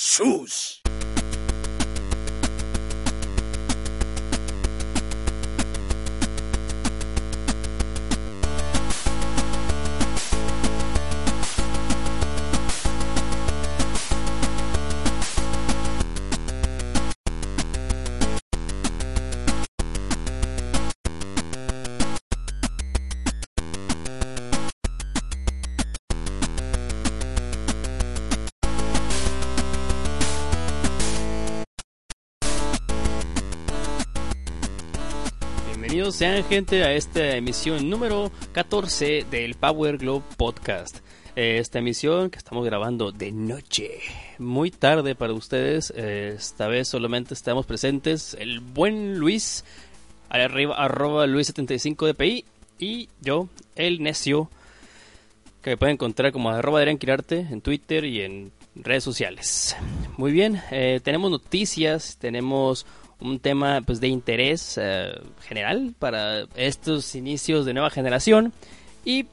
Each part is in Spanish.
sus. Sean gente a esta emisión número 14 del Power Globe Podcast. Esta emisión que estamos grabando de noche, muy tarde para ustedes. Esta vez solamente estamos presentes el buen Luis, arriba, arroba Luis75 DPI, y yo, el necio, que me pueden encontrar como arroba Adrián Quirarte en Twitter y en redes sociales. Muy bien, eh, tenemos noticias, tenemos un tema pues de interés eh, general para estos inicios de nueva generación y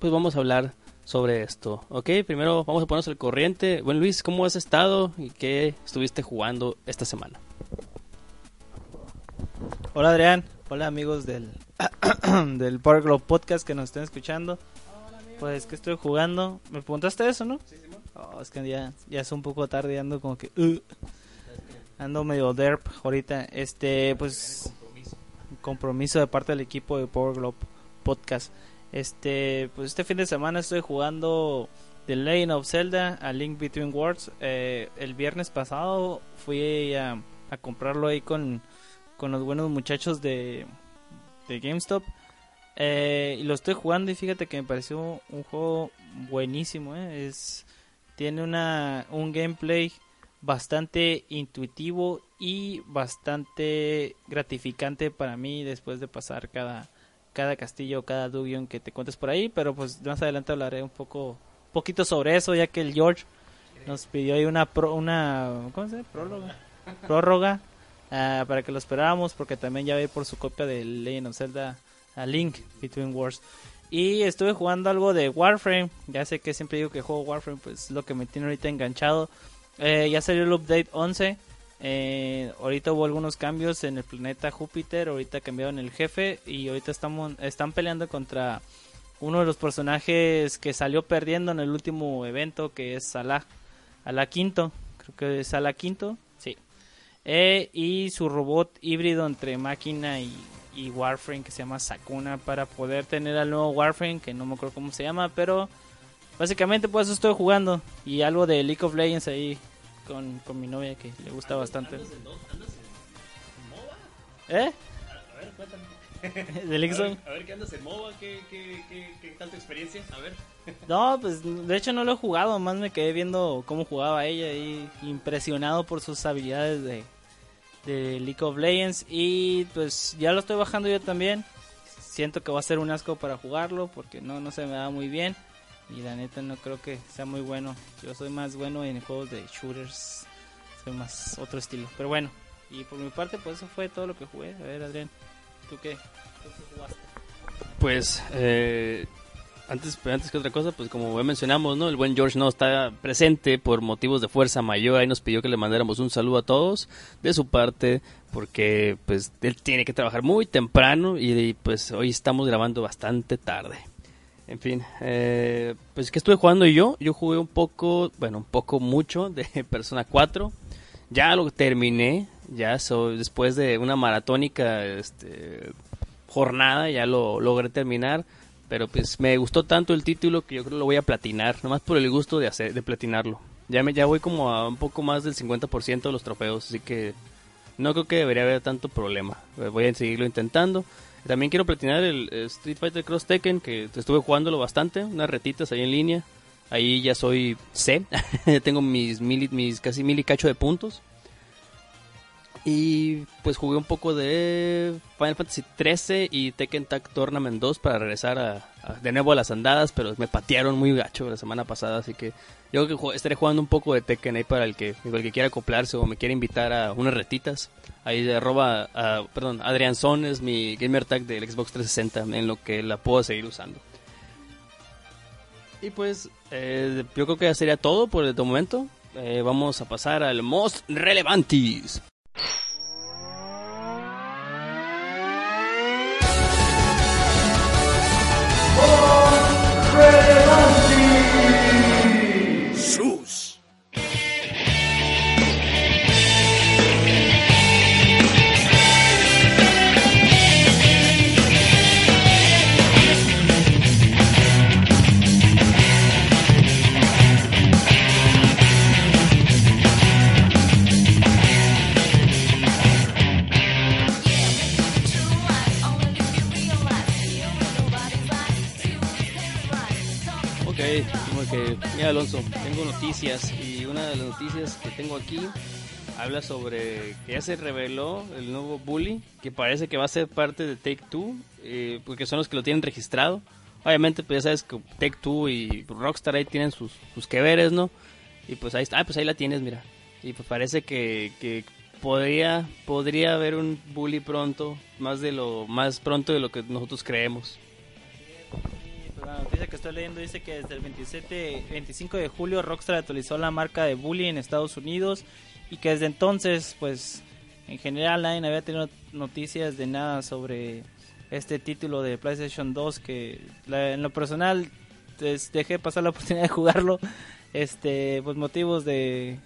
pues vamos a hablar sobre esto, ¿ok? Primero vamos a ponernos al corriente. Bueno Luis, ¿cómo has estado y qué estuviste jugando esta semana? Hola Adrián, hola amigos del, del Power Globe Podcast que nos estén escuchando. Pues que estoy jugando. ¿Me preguntaste eso, no? Sí, sí. Oh, es que ya, ya es un poco tarde, ando como que... uh, ando medio derp ahorita. Este, pues... Compromiso de parte del equipo de Power Globe Podcast. Este, pues este fin de semana estoy jugando The Legend of Zelda a Link Between Worlds. Eh, el viernes pasado fui a, a comprarlo ahí con, con los buenos muchachos de, de GameStop. Eh, y lo estoy jugando y fíjate que me pareció un juego buenísimo. eh. Es, tiene una, un gameplay bastante intuitivo y bastante gratificante para mí después de pasar cada, cada castillo, cada dungeon que te cuentes por ahí. Pero pues más adelante hablaré un poco, poquito sobre eso ya que el George nos pidió ahí una, pro- una ¿cómo se dice? Prórroga ah, para que lo esperáramos porque también ya ve por su copia de Legend of Zelda a Link Between Wars. Y estuve jugando algo de Warframe. Ya sé que siempre digo que juego Warframe, pues es lo que me tiene ahorita enganchado. Eh, ya salió el update 11. Eh, ahorita hubo algunos cambios en el planeta Júpiter. Ahorita cambiaron el jefe. Y ahorita estamos, están peleando contra uno de los personajes que salió perdiendo en el último evento, que es Salah. Salah Quinto. Creo que es Salah Quinto. Sí. Eh, y su robot híbrido entre máquina y, y Warframe que se llama Sakuna para poder tener al nuevo Warframe que no me acuerdo cómo se llama, pero básicamente pues eso estoy jugando y algo de League of Legends ahí con, con mi novia que le gusta bastante. ¿Eh? ¿De League of- A ver, ¿qué andas en MOBA? ¿Qué, qué, qué, qué tal tu experiencia? A ver. No, pues de hecho no lo he jugado, más me quedé viendo cómo jugaba ella y impresionado por sus habilidades de, de League of Legends y pues ya lo estoy bajando yo también. Siento que va a ser un asco para jugarlo porque no, no se me da muy bien y la neta no creo que sea muy bueno. Yo soy más bueno en juegos de shooters, soy más otro estilo. Pero bueno, y por mi parte pues eso fue todo lo que jugué. A ver Adrián, ¿tú qué? Pues, eh, antes, antes que otra cosa, pues como ya mencionamos, ¿no? El buen George no está presente por motivos de fuerza mayor. Ahí nos pidió que le mandáramos un saludo a todos de su parte, porque pues él tiene que trabajar muy temprano y, pues hoy estamos grabando bastante tarde. En fin, eh, pues que estuve jugando yo. Yo jugué un poco, bueno, un poco mucho de Persona 4. Ya lo terminé, ya soy después de una maratónica este, jornada, ya lo logré terminar. Pero pues me gustó tanto el título que yo creo que lo voy a platinar, nomás por el gusto de hacer, de platinarlo. Ya me ya voy como a un poco más del 50% de los trofeos, así que no creo que debería haber tanto problema. Voy a seguirlo intentando. También quiero platinar el eh, Street Fighter Cross Tekken, que estuve jugándolo bastante, unas retitas ahí en línea. Ahí ya soy C, tengo mis, mil, mis casi mil y cacho de puntos. Y pues jugué un poco de Final Fantasy 13 y Tekken Tag Tournament 2 para regresar a, de nuevo a las andadas, pero me patearon muy gacho la semana pasada, así que yo creo que estaré jugando un poco de Tekken ahí para el que, el que quiera acoplarse o me quiera invitar a unas retitas. Ahí de arroba, perdón, Adrián Son es mi gamer tag del Xbox 360 en lo que la puedo seguir usando. Y pues eh, yo creo que ya sería todo por el momento. Eh, vamos a pasar al most relevantes. Oh, Born crazy. Mira, Alonso, tengo noticias y una de las noticias que tengo aquí habla sobre que ya se reveló el nuevo Bully, que parece que va a ser parte de Take Two, eh, porque son los que lo tienen registrado. Obviamente, pues ya sabes que Take Two y Rockstar ahí tienen sus, sus que veres, ¿no? Y pues ahí está, ah, pues ahí la tienes, mira. Y pues parece que, que podría, podría haber un Bully pronto, más de lo más pronto de lo que nosotros creemos la noticia que estoy leyendo dice que desde el 27, 25 de julio Rockstar actualizó la marca de Bully en Estados Unidos y que desde entonces, pues, en general nadie había tenido noticias de nada sobre este título de PlayStation 2 que en lo personal dejé pasar la oportunidad de jugarlo este pues motivos de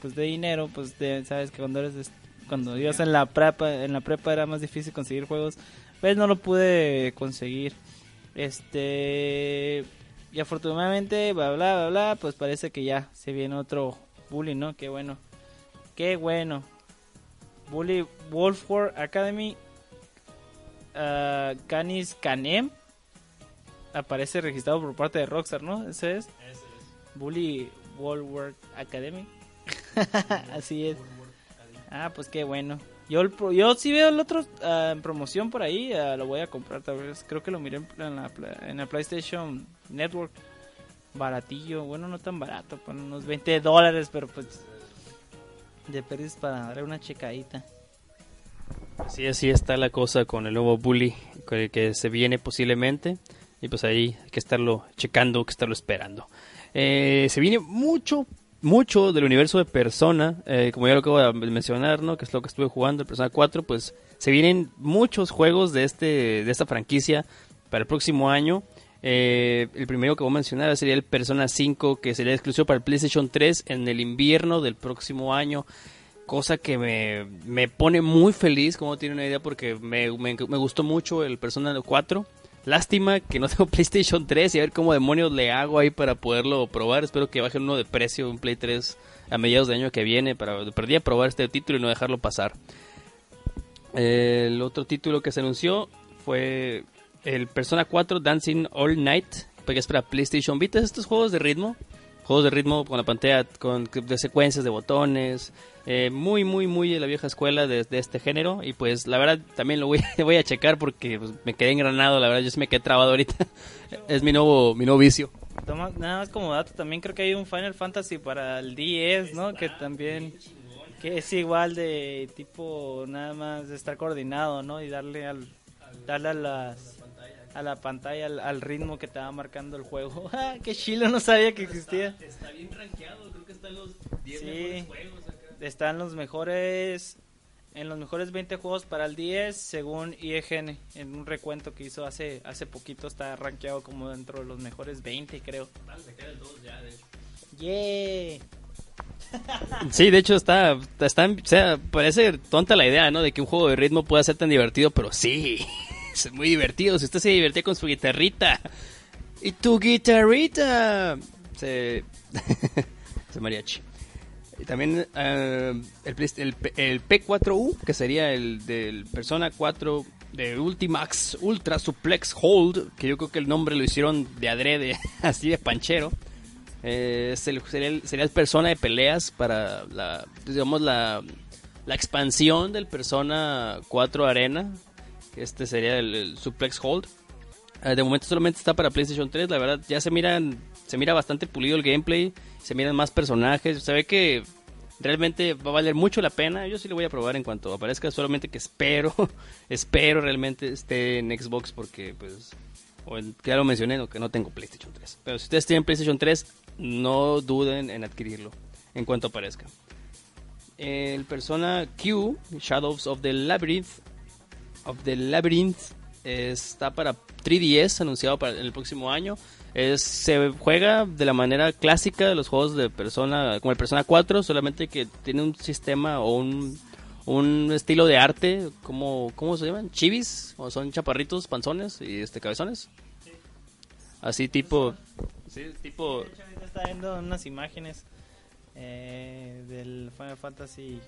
pues de dinero pues de, sabes que cuando eres cuando ibas en la prepa en la prepa era más difícil conseguir juegos pues no lo pude conseguir este. Y afortunadamente, bla, bla, bla, bla, pues parece que ya se viene otro Bully, ¿no? Qué bueno. Qué bueno. Bully Wolf War Academy. Uh, Canis Canem. Aparece registrado por parte de Rockstar, ¿no? Ese es. Ese es. Bully Wolf Academy. Así es. Ah, pues qué bueno. Yo, yo sí veo el otro ah, en promoción por ahí, ah, lo voy a comprar tal vez. Creo que lo miré en, la, en el PlayStation Network. Baratillo, bueno, no tan barato, con unos 20 dólares, pero pues de perdis para darle una checadita. Sí, así está la cosa con el nuevo Bully que, que se viene posiblemente. Y pues ahí hay que estarlo checando, hay que estarlo esperando. Eh, se viene mucho, mucho del universo de Persona, eh, como ya lo acabo de mencionar, ¿no? Que es lo que estuve jugando, el Persona 4, pues se vienen muchos juegos de este de esta franquicia para el próximo año. Eh, el primero que voy a mencionar sería el Persona 5, que sería exclusivo para el PlayStation 3 en el invierno del próximo año. Cosa que me, me pone muy feliz, como tiene una idea, porque me, me, me gustó mucho el Persona 4. Lástima que no tengo PlayStation 3 y a ver cómo demonios le hago ahí para poderlo probar. Espero que baje uno de precio, un Play 3 a mediados de año que viene para perdí a probar este título y no dejarlo pasar. El otro título que se anunció fue el Persona 4 Dancing All Night, que es para PlayStation Vita. Estos juegos de ritmo juegos de ritmo con la pantalla con de secuencias de botones eh, muy muy muy de la vieja escuela de, este género. Y pues la verdad también lo voy, voy a checar porque pues, me quedé engranado la verdad yo sí me quedé trabado ahorita. Es mi nuevo mi nuevo vicio. Nada más como dato también creo que hay un Final Fantasy para el 10 no que también que es igual de tipo nada más de estar coordinado no y darle al darle a las a la pantalla, al, ritmo que te va marcando el juego. Ah, ¡Qué chilo! No sabía que existía. Está, bien rankeado, creo que está en los 10 mejores juegos Está en los mejores, en los mejores 20 juegos para el 10, según IEGN, en un recuento que hizo hace hace poquito, está rankeado como dentro de los mejores 20, creo. el 2 ya, de hecho. ¡Yeah! Sí, de hecho está, está, o sea, parece tonta la idea, ¿no? De que un juego de ritmo pueda ser tan divertido, pero sí, es muy divertido. Si usted se divertía con su guitarrita. Y tu guitarrita. Se. se mariachi. Y también uh, el, el, P4U, que sería el del Persona 4 de Ultimax Ultra Suplex Hold, que yo creo que el nombre lo hicieron de adrede, así de panchero. Eh, sería el Persona de peleas para la, digamos, la, la expansión del Persona 4 Arena. Este sería el, el Suplex Hold. Eh, de momento solamente está para PlayStation 3. La verdad, ya se miran, se mira bastante pulido el gameplay. Se miran más personajes. Se ve que realmente va a valer mucho la pena. Yo sí lo voy a probar en cuanto aparezca. Solamente que espero, espero realmente esté en Xbox porque, pues, o ya lo mencioné, que no tengo PlayStation 3. Pero si ustedes tienen PlayStation 3, no duden en adquirirlo en cuanto aparezca. El Persona Q, Shadows of the Labyrinth, of the Labyrinth, está para 3DS, anunciado para el próximo año. Es, se juega de la manera clásica de los juegos de Persona, como el Persona 4, solamente que tiene un sistema o un, un estilo de arte, como, ¿cómo se llaman? ¿Chivis? ¿O son chaparritos, panzones y este cabezones? Así tipo... Sí, tipo... De hecho, ahorita está viendo unas imágenes eh, del Final Fantasy.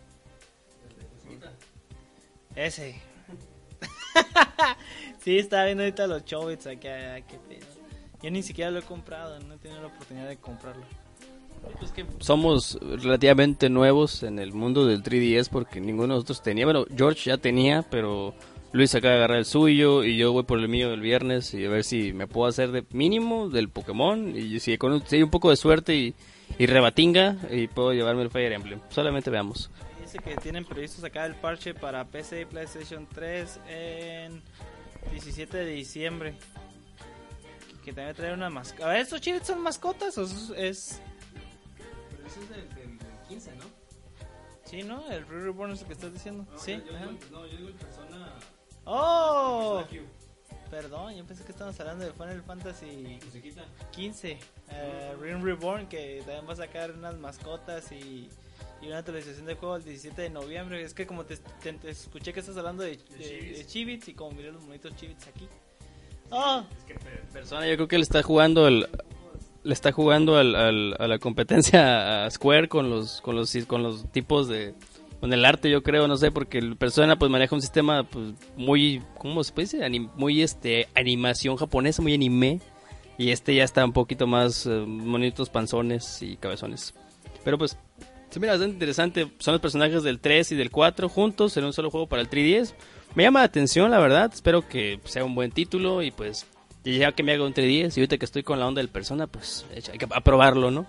Ese. sí, estaba viendo ahorita los Chobits acá. Qué pedo. Yo ni siquiera lo he comprado, no he tenido la oportunidad de comprarlo. Que somos relativamente nuevos en el mundo del 3DS porque ninguno de nosotros tenía. Bueno, George ya tenía, pero Luis acaba de agarrar el suyo y yo voy por el mío el viernes y a ver si me puedo hacer de mínimo del Pokémon y si, con un, si hay un poco de suerte y, y rebatinga y puedo llevarme el Fire Emblem. Solamente veamos. Dice que tienen previsto sacar el parche para PC y PlayStation 3 en 17 de diciembre. Que también trae una mascota. A ver, ¿estos chivits son mascotas o es- es.? Sí, ¿no? El Re Reborn es el que estás diciendo. sí. ajá. ¡Oh! Perdón, yo pensé que estábamos hablando de Final Fantasy 15. Eh, Ring Reborn, que también va a sacar unas mascotas y, y una actualización de juego el 17 de noviembre. Es que como te, te- te escuché que estás hablando de, de, de Chivits y como miré los bonitos Chivits aquí. ¡Oh! Persona, yo creo que le está jugando el le está jugando al, al- a la competencia a Square con los con los con los tipos de con el arte yo creo no sé porque el persona pues maneja un sistema pues muy cómo se puede decir Anim- muy este animación japonesa muy anime y este ya está un poquito más eh, bonitos panzones y cabezones pero pues se mira bastante interesante son los personajes del 3 y del 4 juntos en un solo juego para el 3DS me llama la atención la verdad espero que sea un buen título y pues ya que me haga un 3DS y ahorita que estoy con la onda del persona, pues hay que aprobarlo, ¿no?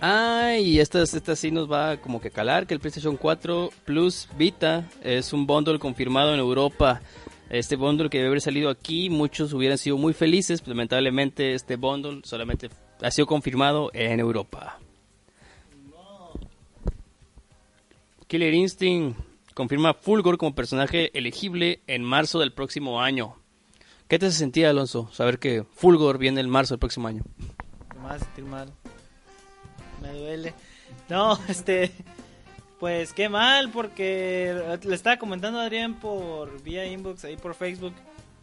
Ah, y esta, esta sí nos va como que calar, que el PlayStation 4 Plus Vita es un bundle confirmado en Europa. Este bundle que debe haber salido aquí, muchos hubieran sido muy felices, pero lamentablemente este bundle solamente ha sido confirmado en Europa. Killer Instinct confirma Fulgor como personaje elegible en marzo del próximo año. ¿Qué te hace sentir, Alonso, saber que Fulgor viene en marzo del próximo año? Me a sentir mal. Me duele. No, este. Pues qué mal, porque le estaba comentando a Adrián por vía inbox ahí por Facebook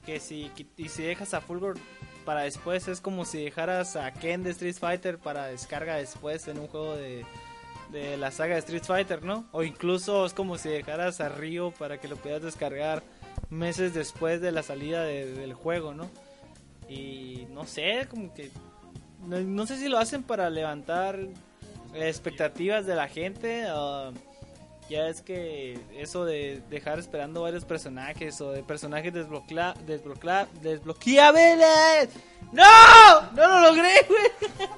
que si, y si dejas a Fulgor para después es como si dejaras a Ken de Street Fighter para descarga después en un juego de, de la saga de Street Fighter, ¿no? O incluso es como si dejaras a Ryo para que lo pudieras descargar meses después de la salida de- del juego, ¿no? Y no sé, como que no, sé si lo hacen para levantar expectativas de la gente. ah, ya es que eso de dejar esperando varios personajes o de personajes desbloquea, desbloquea, desbloqueables. ¡No! ¡No lo logré, güey!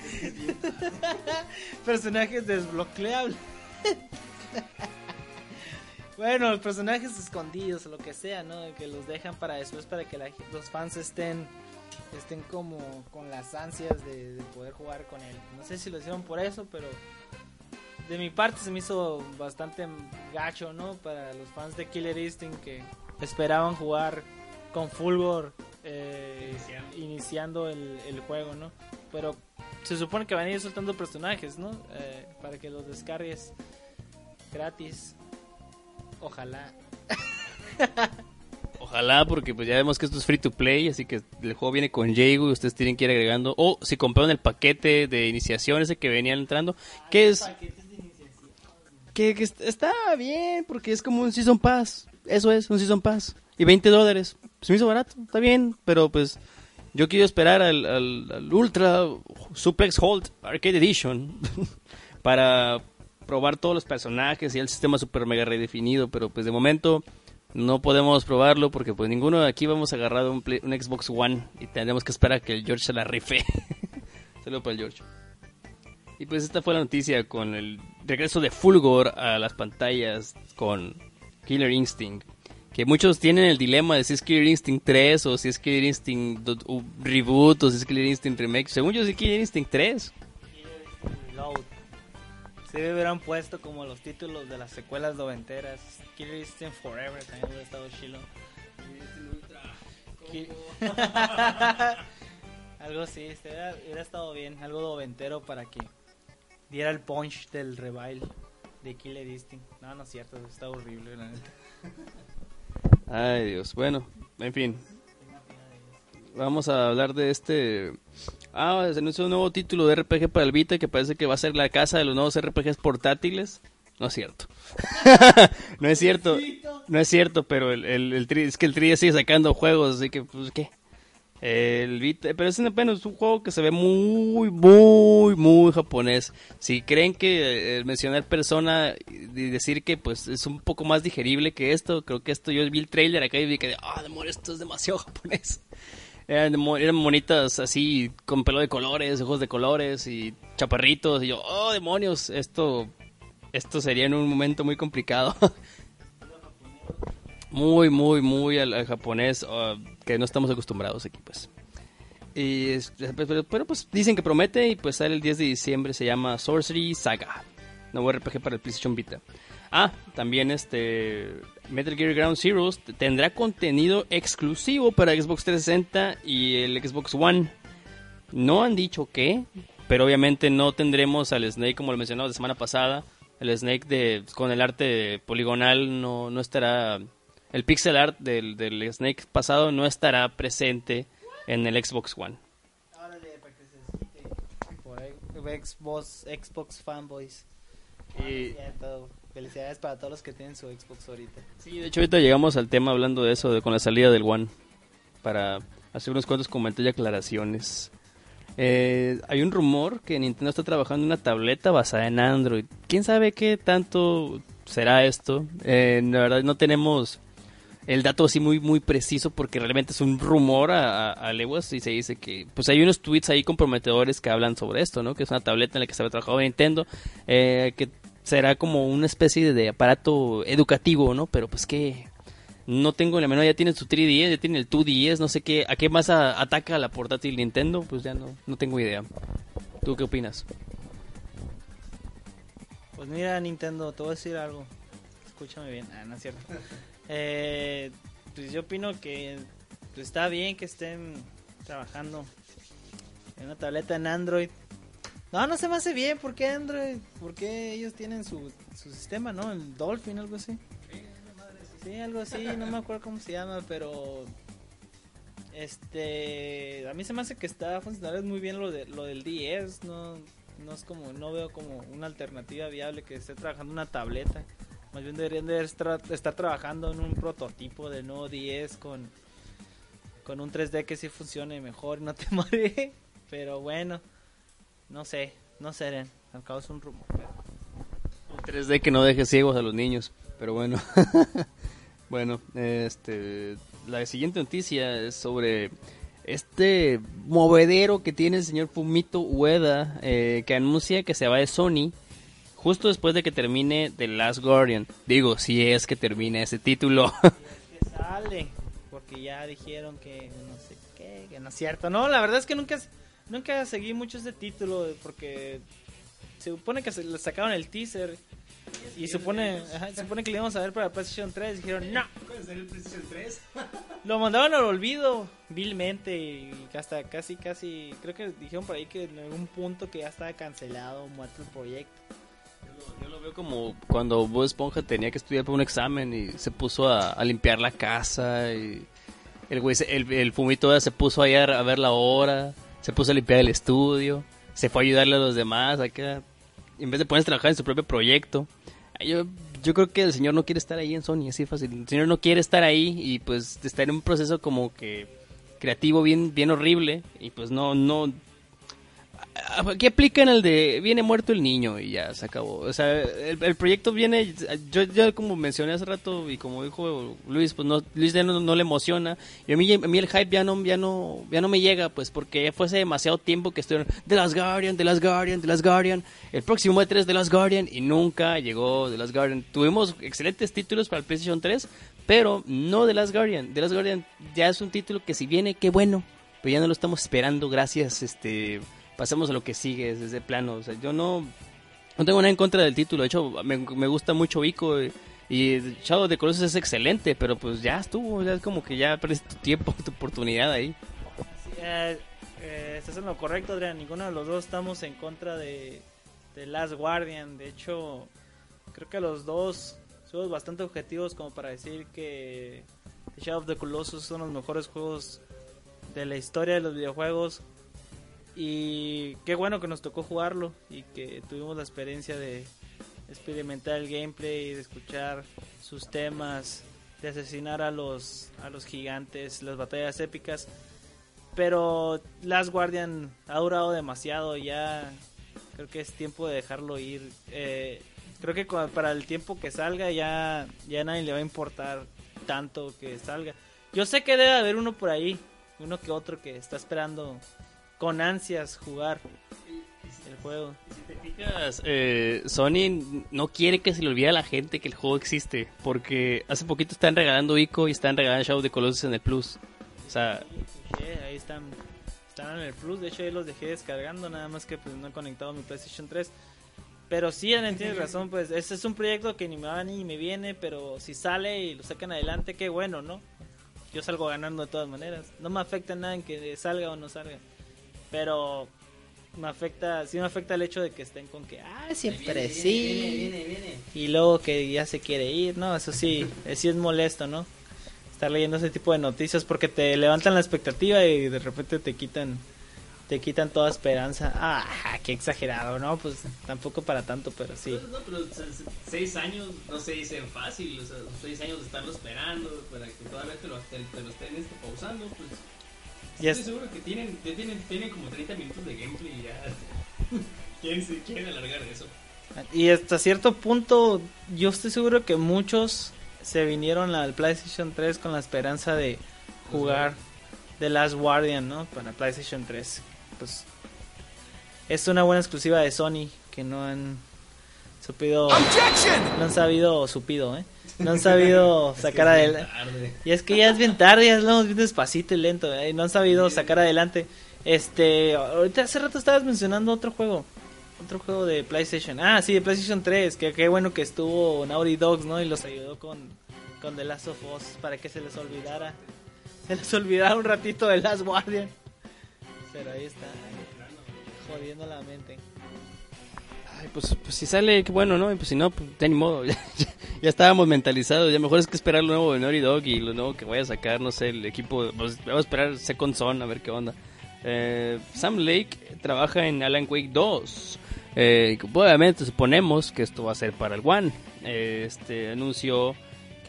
personajes desbloqueables. bueno, los personajes escondidos o lo que sea, ¿no? Que los dejan para después para que la los fans estén estén como con las ansias de, de poder jugar con él. No sé si lo hicieron por eso, pero de mi parte se me hizo bastante gacho, ¿no? Para los fans de Killer Instinct que esperaban jugar con Fulgor eh, iniciando, el, el juego, ¿no? Pero se supone que van a ir soltando personajes, ¿no? Eh, para que los descargues gratis. Ojalá. Ojalá, porque pues ya vemos que esto es free to play, así que el juego viene con Jago y ustedes tienen que ir agregando. O si compraron el paquete de iniciación ese que venían entrando, que es... Que, que est- está bien, porque es como un Season Pass. Eso es, un Season Pass. Y 20 dólares. Se me hizo barato, está bien, pero pues Yo quiero esperar al, al, al Ultra Suplex Hold Arcade Edition para probar todos los personajes y el sistema super mega redefinido, pero pues de momento no podemos probarlo porque pues ninguno de aquí vamos a agarrar un, un Xbox One y tendremos que esperar a que el George se la rife. Saludos para el George. Y pues esta fue la noticia con el regreso de Fulgor a las pantallas con Killer Instinct. Que muchos tienen el dilema de si es Killer Instinct 3 o si es Killer Instinct Reboot o si es Killer Instinct Remake. Según yo, sí Killer Instinct 3. Reload. Se hubieran puesto como los títulos de las secuelas noventeras. Killer Instinct Forever también hubiera estado chilo. Algo así, este, hubiera, hubiera estado bien, algo noventero para que diera el punch del revival de Killer Instinct. No, no es cierto, está horrible, la neta. Ay, Dios. Bueno, en fin. Vamos a hablar de este. Ah, se anunció un nuevo título de RPG para el Vita que parece que va a ser la casa de los nuevos RPGs portátiles. No es cierto. no es cierto. No es cierto, pero el, el, el tri- es que el 3 sigue sacando juegos, así que, pues, ¿qué? El pero es un juego que se ve muy, muy, muy japonés. Si creen que eh, mencionar persona y decir que pues es un poco más digerible que esto, creo que esto yo vi el trailer acá y vi que, ah, demonios, esto es demasiado japonés. Eran, monitas así con pelo de colores, ojos de colores y chaparritos y yo, oh, demonios, esto, esto sería en un momento muy complicado. muy, muy, muy al, al japonés ah, que no estamos acostumbrados aquí, pues. Y pero, pues dicen que promete y pues sale el 10 de diciembre, se llama Sorcery Saga, nuevo RPG para el PlayStation Vita. Ah, también este Metal Gear Ground Zeroes tendrá contenido exclusivo para Xbox 360 y el Xbox One. No han dicho qué, pero obviamente no tendremos al Snake como lo mencionamos la semana pasada. El Snake de con el arte poligonal no, no estará el pixel art del, del Snake pasado no estará presente en el Xbox One. Órale, para que se por Xbox, Xbox fanboys. Y- Ah. Felicidades para todos los que tienen su Xbox ahorita. Sí, de hecho ahorita llegamos al tema hablando de eso, de con la salida del One, para hacer unos cuantos comentarios y aclaraciones. Eh, hay un rumor que Nintendo está trabajando en una tableta basada en Android. ¿Quién sabe qué tanto será esto? Eh, la verdad no tenemos el dato así muy muy preciso porque realmente es un rumor a, a, a y se dice que pues hay unos tweets ahí comprometedores que hablan sobre esto, ¿no? Que es una tableta en la que se había trabajado Nintendo, eh, que será como una especie de aparato educativo, ¿no? Pero pues que no tengo la menor, ya tiene su 3DS, ya tiene el 2DS, no sé qué, ¿a qué más ataca la portátil Nintendo? Pues ya no, no tengo idea. ¿Tú qué opinas? Pues mira, Nintendo, te voy a decir algo. Escúchame bien. Ah, no es cierto. Eh, pues yo opino que pues, está bien que estén trabajando en una tableta en Android. No, no se me hace bien. ¿Por qué Android? ¿Por qué ellos tienen su, su sistema, no? El Dolphin, algo así. Sí, algo así. No me acuerdo cómo se llama, pero... Este... A mí se me hace que está funcionando muy bien lo, de, lo del 10. No, no es como... No veo como una alternativa viable que esté trabajando una tableta. Más bien deberían de estar, trabajando en un prototipo de nuevo 10 con, con un 3D que sí funcione mejor y no te muere. Pero bueno, no sé, no sé, al cabo es un rumor. pero- 3D que no deje ciegos a los niños, pero bueno. bueno, este, la siguiente noticia es sobre este movedero que tiene el señor Fumito Ueda, eh, que anuncia que se va de Sony justo después de que termine The Last Guardian. Digo, si es que termina ese título. que sale, porque ya dijeron que no sé qué, que no es cierto. No, la verdad es que nunca, nunca seguí mucho ese título, porque se supone que se le sacaron el teaser. Y se supone, ajá, se supone que le íbamos a ver para PlayStation 3. Dijeron, no. Lo mandaron al olvido, vilmente. Y hasta casi, casi. Creo que dijeron por ahí que en algún punto que ya estaba cancelado, muerto el proyecto. Yo lo veo como cuando Bob Esponja tenía que estudiar para un examen y se puso a, limpiar la casa y el güey, el, el fumito se puso ahí a, ver la hora, se puso a limpiar el estudio, se fue a ayudarle a los demás acá, en vez de ponerse a trabajar en su propio proyecto. Yo, yo creo que el señor no quiere estar ahí en Sony, así fácil. El señor no quiere estar ahí y pues está en un proceso como que creativo bien, bien horrible y pues no, no, Aquí aplican el de viene muerto el niño y ya se acabó. O sea, el, proyecto viene, yo ya como mencioné hace rato y como dijo Luis, pues no, Luis ya no, le emociona. Y a mí, a mí el hype ya no, ya no, ya no me llega, pues porque fue hace demasiado tiempo que estuvieron The Last Guardian, The Last Guardian, The Last Guardian. El próximo E3 The Last Guardian y nunca llegó The Last Guardian. Tuvimos excelentes títulos para el PlayStation 3, pero no The Last Guardian. The Last Guardian ya es un título que si viene, qué bueno, pero ya no lo estamos esperando gracias, este pasemos a lo que sigue desde plano. O sea, yo no, no tengo nada en contra del título. De hecho, me, gusta mucho Ico y, y Shadow de Colossus es excelente, pero pues ya estuvo. Ya es como que ya perdiste tu tiempo, tu oportunidad ahí. Eh, eh, estás en lo correcto, Adrián. Ninguno de los dos estamos en contra de, de Last Guardian. De hecho, creo que los dos somos bastante objetivos como para decir que Shadow of the Colossus son los mejores juegos de la historia de los videojuegos. Y qué bueno que nos tocó jugarlo y que tuvimos la experiencia de experimentar el gameplay, de escuchar sus temas, de asesinar a los, a los gigantes, las batallas épicas. Pero Last Guardian ha durado demasiado, ya creo que es tiempo de dejarlo ir. Eh, creo que para el tiempo que salga ya, ya nadie le va a importar tanto que salga. Yo sé que debe haber uno por ahí, uno que otro que está esperando con ansias jugar el juego. Si te fijas, eh, Sony no quiere que se le olvide a la gente que el juego existe, porque hace poquito están regalando Ico y están regalando Shadow de Colossus en el Plus. O sea, ahí están, están en el Plus, de hecho ahí los dejé descargando, nada más que pues no he conectado mi PlayStation 3. Pero sí, tienes razón, pues este es un proyecto que ni me va ni me viene, pero si sale y lo sacan adelante, qué bueno, ¿no? Yo salgo ganando de todas maneras. No me afecta nada en que salga o no salga. Pero me afecta, sí me afecta el hecho de que estén con que, ah, siempre sí. y luego que ya se quiere ir, ¿no? Eso sí, eh, sí es molesto, ¿no? Estar leyendo ese tipo de noticias porque te levantan la expectativa y de repente te quitan te quitan toda esperanza. Ah, qué exagerado, ¿no? Pues tampoco para tanto, pero sí. No, pero seis años no se dicen fácil, o sea, seis años de estarlo esperando para que todavía te lo, te, lo estén este, pausando, pues Estoy seguro que tienen, tienen, tienen como 30 minutos de gameplay y ya quieren, quieren alargar eso. Y hasta cierto punto, yo estoy seguro que muchos se vinieron al PlayStation 3 con la esperanza de jugar The Last Guardian, ¿no? Para PlayStation 3. Pues es una buena exclusiva de Sony que no han supido, no han sabido, supido, ¿eh? No han sabido sacar adelante. Y es que ya es bien tarde, ya lo bien despacito y lento, ¿eh? no han sabido sacar adelante. Este, ahorita hace rato estabas mencionando otro juego, otro juego de PlayStation. Ah, sí, de PlayStation 3, que qué bueno que estuvo Naughty Dogs, ¿no? Y los ayudó con, con The Last of Us para que se les olvidara. Se les olvidara un ratito de Last Guardian. Pero ahí está, jodiendo la mente. Pues, pues si sale, qué bueno, ¿no? Y pues si no, pues ni modo. ya estábamos mentalizados. Ya mejor es que esperar lo nuevo de Naughty Dog y lo nuevo que vaya a sacar, no sé, el equipo. Pues, vamos a esperar Second Son a ver qué onda. Eh, Sam Lake trabaja en Alan Wake 2. Eh, obviamente suponemos que esto va a ser para el One. Eh, este anunció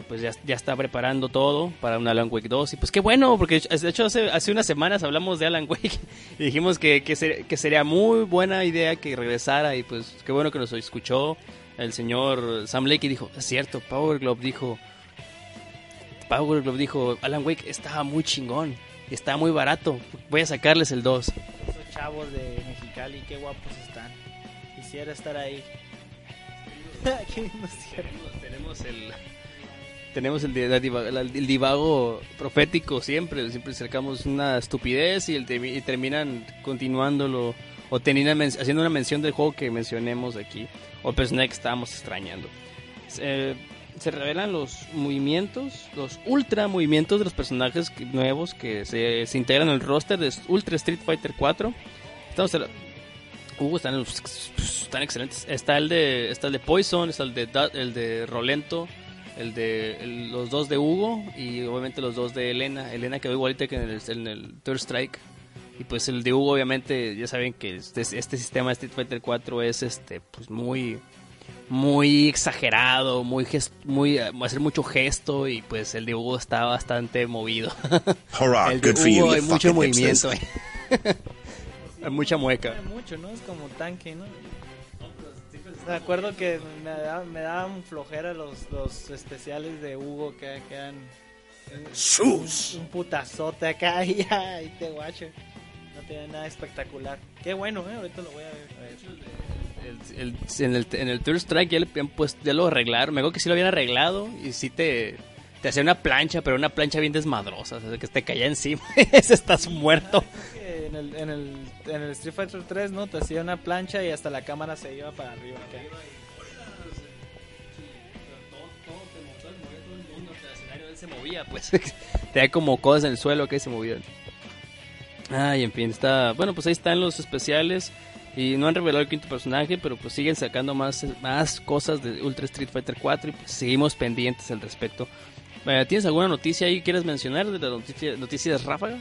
que pues ya, ya, está preparando todo para un Alan Wake 2 y pues qué bueno porque de hecho hace, hace unas semanas hablamos de Alan Wake y dijimos que, que, que sería muy buena idea que regresara y pues qué bueno que nos escuchó el señor Sam Lake dijo, es cierto, Power Glove dijo, Power Glove dijo, Alan Wake estaba muy chingón, está muy barato, voy a sacarles el 2. Esos chavos de Mexicali, qué guapos están. Quisiera estar ahí. tenemos el tenemos el, el, divago profético siempre, siempre sacamos una estupidez y, el, y terminan continuándolo o teniendo, haciendo una mención del juego que mencionemos aquí o personaje que estábamos extrañando. se revelan los movimientos, los ultra movimientos de los personajes nuevos que se, se integran el roster de Ultra Street Fighter 4. Estamos uh, están, están excelentes. Está el de está el de Poison, está el de el de Rolento, el de los dos de Hugo y obviamente los dos de Elena. Elena quedó igualita que en el, en el Third Strike. Y pues el de Hugo, obviamente, ya saben que este, este sistema de Street Fighter 4 es este pues muy muy exagerado, muy gest muy eh, hacer mucho gesto y pues el de Hugo está bastante movido. Hurrah, el de good for you, Hugo hay mucho movimiento. hay mucha mueca. mucho, ¿no? Es como tanque, ¿no? Me acuerdo que me, da- me daban flojera los, los especiales de Hugo que, que eran Sus. un putazote acá y ahí te guacho. No tenía nada espectacular. Qué bueno, ¿eh? Ahorita lo voy a ver. A ver. El- el- en el, en el Third Strike ya, le lo arreglaron. Me acuerdo que sí lo habían arreglado y sí te, te hacía una plancha, pero una plancha bien desmadrosa. O sea, que te caía encima. Ese estás muerto. En el, en, el, en el Street Fighter 3, ¿no? Te hacía una plancha y hasta la cámara se iba para arriba. acá. se movía, pues. Tenía como cosas en el suelo que se movían. Ay, en fin, está. Bueno, pues ahí están los especiales. Y no han revelado el quinto personaje, pero pues siguen sacando más, más cosas de Ultra Street Fighter 4 y pues seguimos pendientes al respecto. Eh, ¿Tienes alguna noticia ahí que quieras mencionar de las noticias, noticias ráfaga?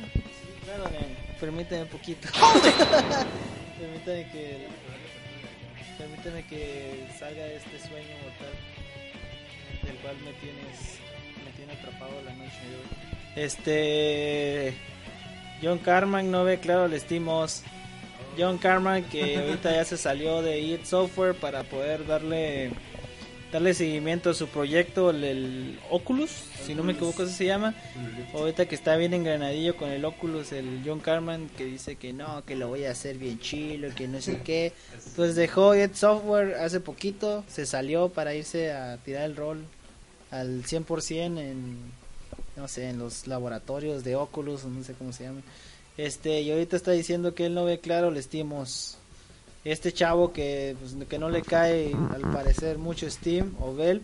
Claro, nen, permíteme un poquito. permíteme que. Permíteme que salga de este sueño mortal del cual me tienes. Me tiene atrapado la noche de hoy. Este. John Carman no ve claro el Steamos. John Carman que ahorita ya se salió de id Software para poder darle darle seguimiento a su proyecto el, Oculus, si no me equivoco así se llama. Ahorita que está bien engranadillo con el Oculus, el John Carman que dice que no, que lo voy a hacer bien chilo, que no sé qué. Pues dejó id Software hace poquito, se salió para irse a tirar el rol al 100% en no sé, en los laboratorios de Oculus, no sé cómo se llama. Este, y ahorita está diciendo que él no ve claro el Steamos. Este chavo que, pues, que no le cae al parecer mucho Steam o Bell,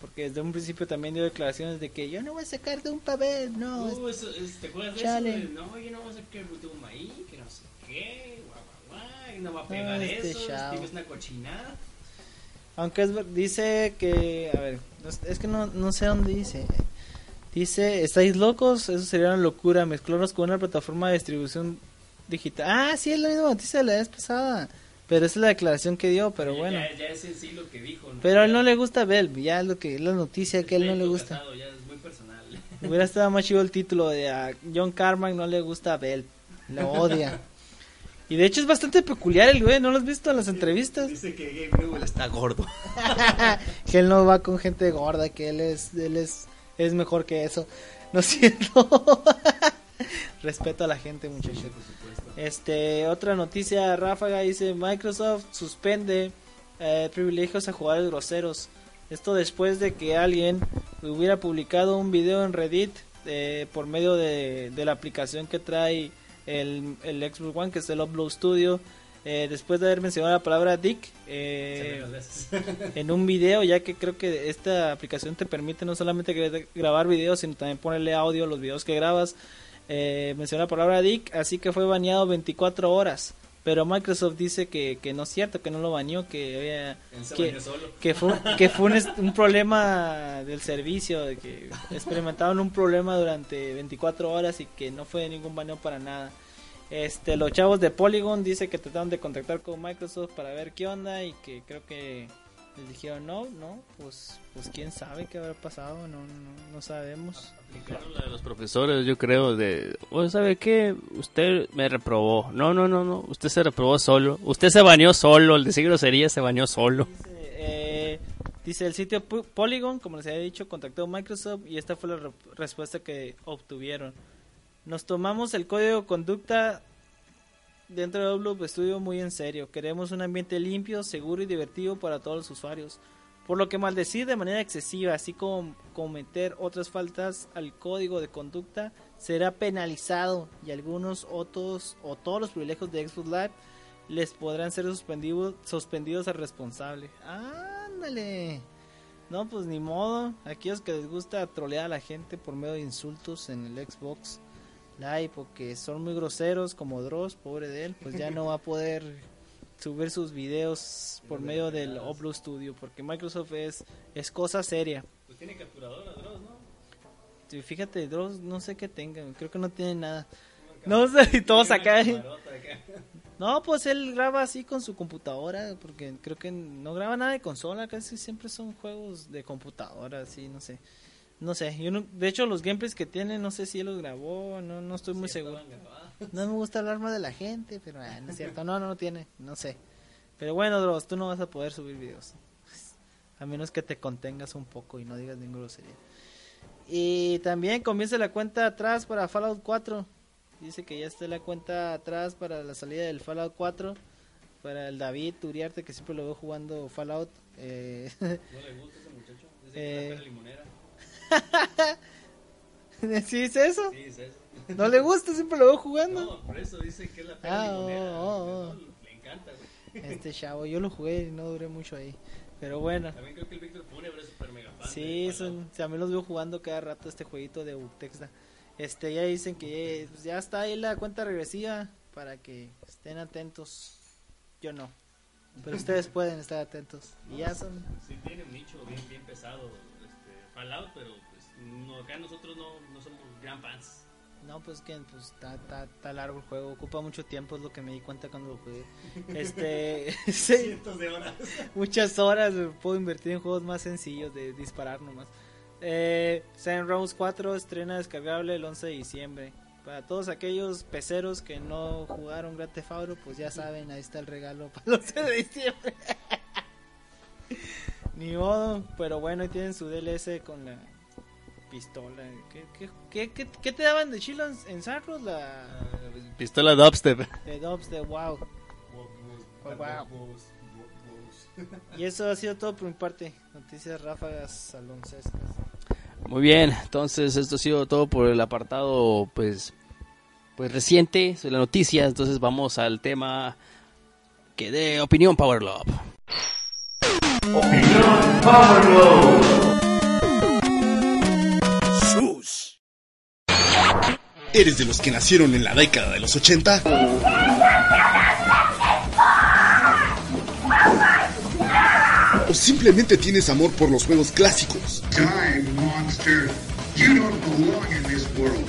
porque desde un principio también dio declaraciones de que yo no voy a sacar de un papel, no. es- ¿te acuerdas de eso de, no, yo no voy a sacar un ahí, que no sé qué, guau, guau, guau, no va a pegar este eso, chavo. Steve es una cochinada. Aunque es dice que, a ver, no es- es que no, no sé dónde dice. Dice, ¿estáis locos? Eso sería una locura, mezclarnos con una plataforma de distribución digital. Ah, sí, es la misma noticia de la vez pasada. Pero esa es la declaración que dio, pero bueno. Ya, es en sí lo que dijo. Pero a él no le gusta Valve, ya es lo que es la noticia que a él no le gusta. Ya es muy personal. Hubiera estado más chido el título de a John Carmack no le gusta Valve, lo odia. Y de hecho es bastante peculiar el güey, ¿no lo has visto en las entrevistas? Dice que Gabe Newell está gordo. que él no va con gente gorda, que él es él es es mejor que eso. No es cierto. Respeto a la gente, muchachos. Este, otra noticia ráfaga dice Microsoft suspende eh, privilegios a jugadores groseros. Esto después de que alguien hubiera publicado un video en Reddit eh, por medio de, de la aplicación que trae el, el Xbox One, que es el Upload Studio. eh, después de haber mencionado la palabra Dick eh, en un video, ya que creo que esta aplicación te permite no solamente gra- grabar videos, sino también ponerle audio a los videos que grabas. Eh, mencionó la palabra Dick, así que fue baneado 24 horas. Pero Microsoft dice que, que no es cierto, que no lo baneó, que, había- que, que fue, que fue un, un problema del servicio, de que experimentaron un problema durante 24 horas y que no fue ningún baneo para nada. Este, los chavos de Polygon dice que trataron de contactar con Microsoft para ver qué onda y que creo que les dijeron no, no, pues, pues quién sabe qué habrá pasado, no, no, no sabemos. La de los profesores, yo creo, de, "Oye, ¿sabe qué? Usted me reprobó. No, no, no, no, usted se reprobó solo. Usted se baneó solo, el decir grosería se baneó solo. Eh, dice el sitio Polygon, como les había dicho, contactó a Microsoft y esta fue la re- respuesta que obtuvieron. Nos tomamos el código de conducta dentro de Outlook Studio muy en serio. Queremos un ambiente limpio, seguro y divertido para todos los usuarios. Por lo que maldecir de manera excesiva, así como cometer otras faltas al código de conducta, será penalizado y algunos otros o todos los privilegios de Xbox Live les podrán ser suspendidos, suspendidos al responsable. Ándale. No, pues ni modo. Aquellos que les gusta trolear a la gente por medio de insultos en el Xbox Live porque son muy groseros como Dross, pobre de él, pues ya no va a poder subir sus videos por medio del Oblo Studio porque Microsoft es, es cosa seria. Pues tiene capturadora, Dross, ¿no? Sí, Fíjate, Dross no sé qué tenga, creo que no tiene nada. No sé, y todos acá. No, pues él graba así con su computadora, porque creo que no graba nada de consola, casi siempre son juegos de computadora, así, no sé. No sé, yo no, de hecho los gameplays que tiene, no sé si él los grabó, no, no estoy muy seguro. No me gusta hablar más de la gente, pero ah, no es cierto, no, no, no tiene, no sé. Pero bueno, Dross, tú no vas a poder subir videos. A menos que te contengas un poco y no digas ninguna grosería. Y también comienza la cuenta atrás para Fallout 4. Dice que ya está la cuenta atrás para la salida del Fallout 4. Para el David Turiarte, que siempre lo veo jugando Fallout. Eh, ¿No le gusta ese muchacho? Dice Eh. que la limonera. ¿Sí es eso? Sí, es eso. ¿No le gusta? Siempre lo veo jugando. No, por eso dice que es la Ah, oh, oh, oh. No, Le encanta, güey. Este chavo, yo lo jugué y no duré mucho ahí. Pero bueno. También creo que el Víctor Fúnebre es super mega fan. Sí, son, también los veo jugando cada rato este jueguito de Utexta. Este, ya dicen que eh, pues, ya está ahí la cuenta regresiva para que estén atentos. Yo no. Pero ustedes pueden estar atentos. Y ya son... Sí, tiene un nicho bien, bien pesado este, Fallout, pero no, acá nosotros no, no somos gran fans. No, pues que pues está, está, está largo el juego, ocupa mucho tiempo, es lo que me di cuenta cuando lo jugué. Este, Cientos de horas. muchas horas puedo invertir en juegos más sencillos de disparar nomás. Eh, Saints Row 4 estrena descargable el 11 de diciembre. Para todos aquellos peceros que no jugaron Grand Theft Auto, pues ya saben, ahí está el regalo para el 11 de diciembre. Ni modo, pero bueno, ahí tienen su DLC con la pistola. ¿Qué, qué, qué, qué- qué te daban de chilo en, en? La Pistola dubstep. de de WoW. Oh, wow. Y eso ha sido todo por mi parte. Noticias ráfagas saloncescas. Muy bien, entonces esto ha sido todo por el apartado pues pues reciente sobre las noticias, entonces vamos al tema que de opinión Power Love. Sus. ¿Eres de los que nacieron en la década de los 80? ¿O simplemente tienes amor por los juegos clásicos? Time, monster. You don't belong in this world.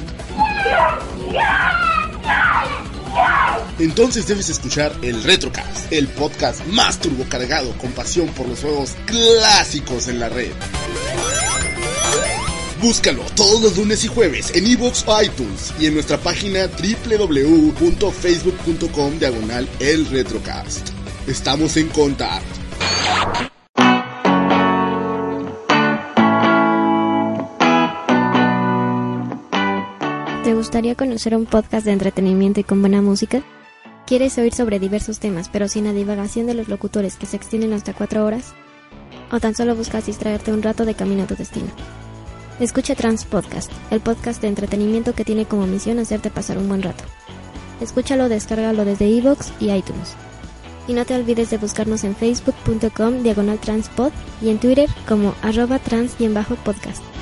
Entonces debes escuchar el Retrocast, el podcast más turbocargado con pasión por los juegos clásicos en la red. Búscalo todos los lunes y jueves en iVoox o iTunes y en nuestra página www.facebook.com diagonal el Retrocast. Estamos en contacto. ¿Te gustaría conocer un podcast de entretenimiento y con buena música? ¿Quieres oír sobre diversos temas, pero sin la divagación de los locutores que se extienden hasta cuatro horas? ¿O tan solo buscas distraerte un rato de camino a tu destino? Escucha Trans Podcast, el podcast de entretenimiento que tiene como misión hacerte pasar un buen rato. Escúchalo, descárgalo desde iVoox y iTunes. Y no te olvides de buscarnos en facebook.com diagonal transpod y en Twitter como arroba trans-podcast. Sí,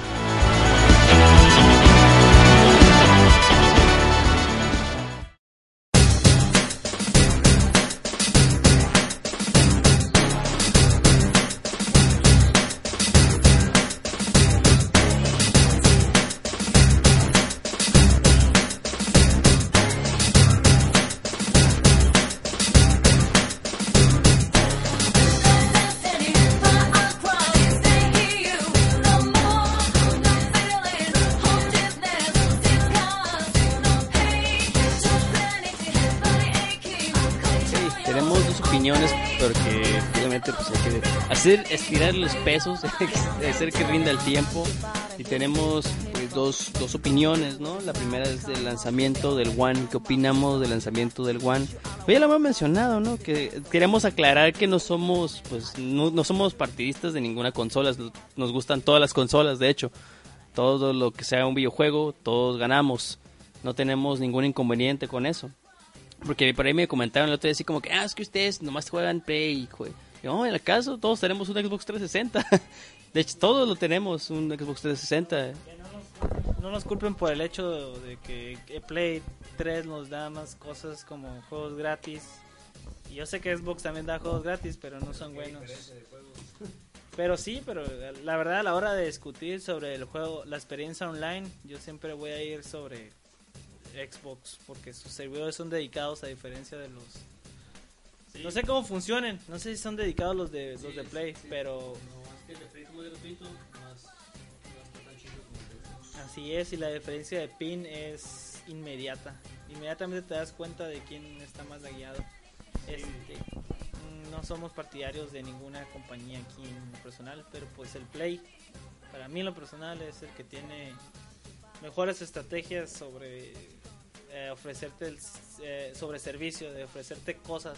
hacer estirar los pesos, hacer que rinda el tiempo y tenemos pues, dos, dos opiniones, ¿no? La primera es del lanzamiento del One, ¿qué opinamos del lanzamiento del One? Pues ya lo hemos mencionado, ¿no? Que queremos aclarar que no somos pues no, no somos partidistas de ninguna consola, nos gustan todas las consolas, de hecho. Todo lo que sea un videojuego, todos ganamos. No tenemos ningún inconveniente con eso. Porque por ahí me comentaron el otro día así como que, ah, es que ustedes nomás juegan Play, jue-". No, en el caso todos tenemos un Xbox 360. De hecho, todos lo tenemos, un Xbox 360. No nos culpen por el hecho de que Play 3 nos da más cosas como juegos gratis. Y yo sé que Xbox también da juegos gratis, pero no son buenos. Pero sí, pero la verdad a la hora de discutir sobre el juego, la experiencia online, yo siempre voy a ir sobre Xbox porque sus servidores son dedicados a diferencia de los No sé cómo funcionen, no sé si son dedicados los de los de Play, pero así es y la diferencia de pin es inmediata. Inmediatamente te das cuenta de quién está más lagueado. Este, mm, no somos partidarios de ninguna compañía aquí en lo personal, pero pues el Play, para mí en lo personal es el que tiene mejores estrategias sobre eh, ofrecerte el, eh, sobre servicio, de ofrecerte cosas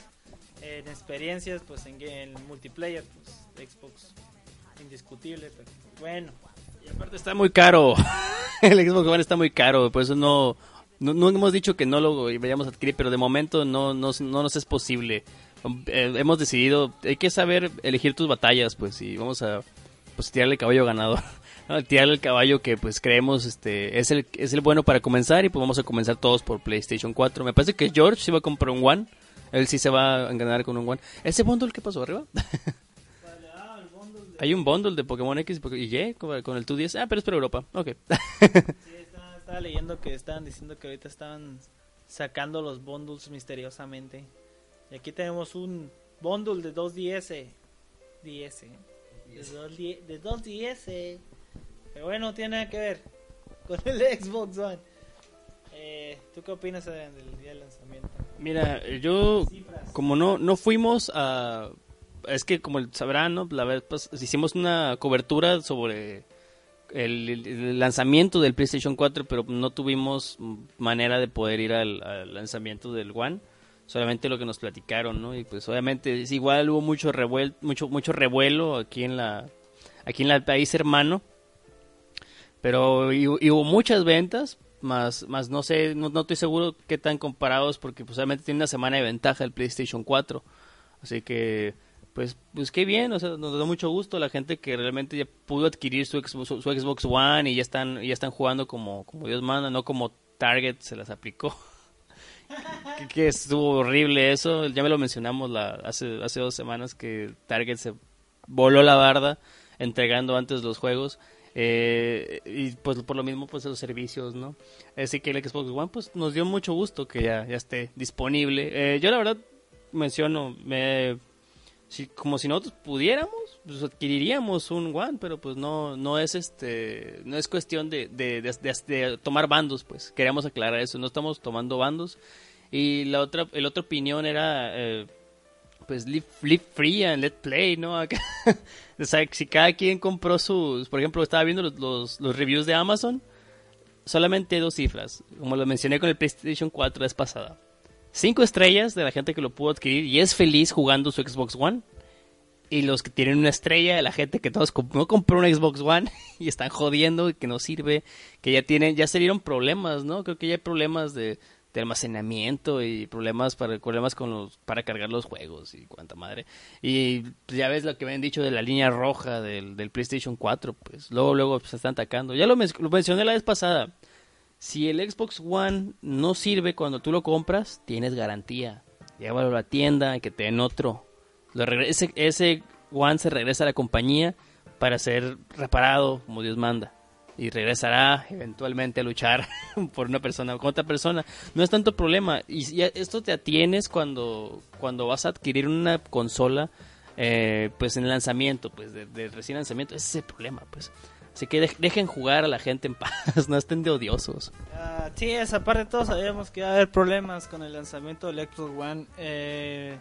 en experiencias, pues en, multiplayer, pues Xbox indiscutible, bueno. Y aparte está muy caro. el Xbox One está muy caro, por eso no, no, no hemos dicho que no lo vayamos a adquirir, pero de momento no, no, no nos es posible. Eh, hemos decidido, hay que saber elegir tus batallas, pues, y vamos a pues tirarle el caballo ganador. Tirarle el caballo que pues creemos este es el, es el bueno para comenzar y pues vamos a comenzar todos por PlayStation 4. Me parece que George se va a comprar un One. Él sí se va a ganar con un One. ¿Ese bundle qué pasó arriba? Hay un bundle de Pokémon X y Y con el 2DS. Ah, pero es para Europa. Ok. Sí, estaba, estaba leyendo que estaban diciendo que ahorita estaban sacando los bundles misteriosamente. Y aquí tenemos un bundle de 2DS. DS. De 2 de 2DS. Pero bueno, no tiene nada que ver con el Xbox One. Eh, ¿Tú qué opinas Adrián, del día del lanzamiento? Mira, yo como no no fuimos a es que como sabrán, ¿no? La vez hicimos una cobertura sobre el, lanzamiento del PlayStation 4, pero no tuvimos manera de poder ir al, lanzamiento del One. Solamente lo que nos platicaron, ¿no? Y pues obviamente es igual hubo mucho revuel, mucho mucho revuelo aquí en la aquí en el país hermano. Pero y hubo muchas ventas, más, más no sé, no, no estoy seguro qué tan comparados, porque pues tiene una semana de ventaja el PlayStation 4. Así que, pues, pues qué bien, o sea, nos da mucho gusto la gente que realmente ya pudo adquirir su Xbox, su Xbox One y ya están, ya están jugando como, como Dios manda, no como Target se las aplicó. que, que estuvo horrible eso, ya me lo mencionamos la, hace, hace dos semanas que Target se voló la barda entregando antes los juegos. Eh, y pues por lo mismo pues los servicios no así que el Xbox One pues nos dio mucho gusto que ya, ya esté disponible. Eh, yo la verdad menciono me si, como si nosotros pudiéramos pues adquiriríamos un One pero pues no no es este no es cuestión de- de- de tomar bandos pues. Queríamos aclarar eso no estamos tomando bandos. Y la otra el otra opinión era eh, pues live, live free and let play, ¿no? Acá, o sea, si cada quien compró sus, por ejemplo, estaba viendo los, los, los reviews de Amazon, solamente dos cifras, como lo mencioné con el PlayStation 4 la vez pasada. Cinco estrellas de la gente que lo pudo adquirir y es feliz jugando su Xbox One. Y los que tienen una estrella la gente que todos no compró un Xbox One y están jodiendo y que no sirve, que ya tienen, ya se problemas, ¿no? Creo que ya hay problemas de, de almacenamiento y problemas para problemas con los para cargar los juegos y cuánta madre. Y pues, ya ves lo que me han dicho de la línea roja del, del PlayStation 4, pues luego luego se están atacando. Ya lo, men- lo mencioné la vez pasada. Si el Xbox One no sirve cuando tú lo compras, tienes garantía. Llévalo a la tienda que te den otro. Ese One se regresa a la compañía para ser reparado como Dios manda. Y regresará eventualmente a luchar por una persona con otra persona. No es tanto problema. Y esto te atienes cuando, cuando vas a adquirir una consola, eh, pues en lanzamiento, pues de, recién lanzamiento. Ese es el problema, pues. Así que dej- dejen jugar a la gente en paz, no estén de odiosos. Ah, sí, esa parte todos sabíamos que iba a haber problemas con el lanzamiento del Xbox One. Eh,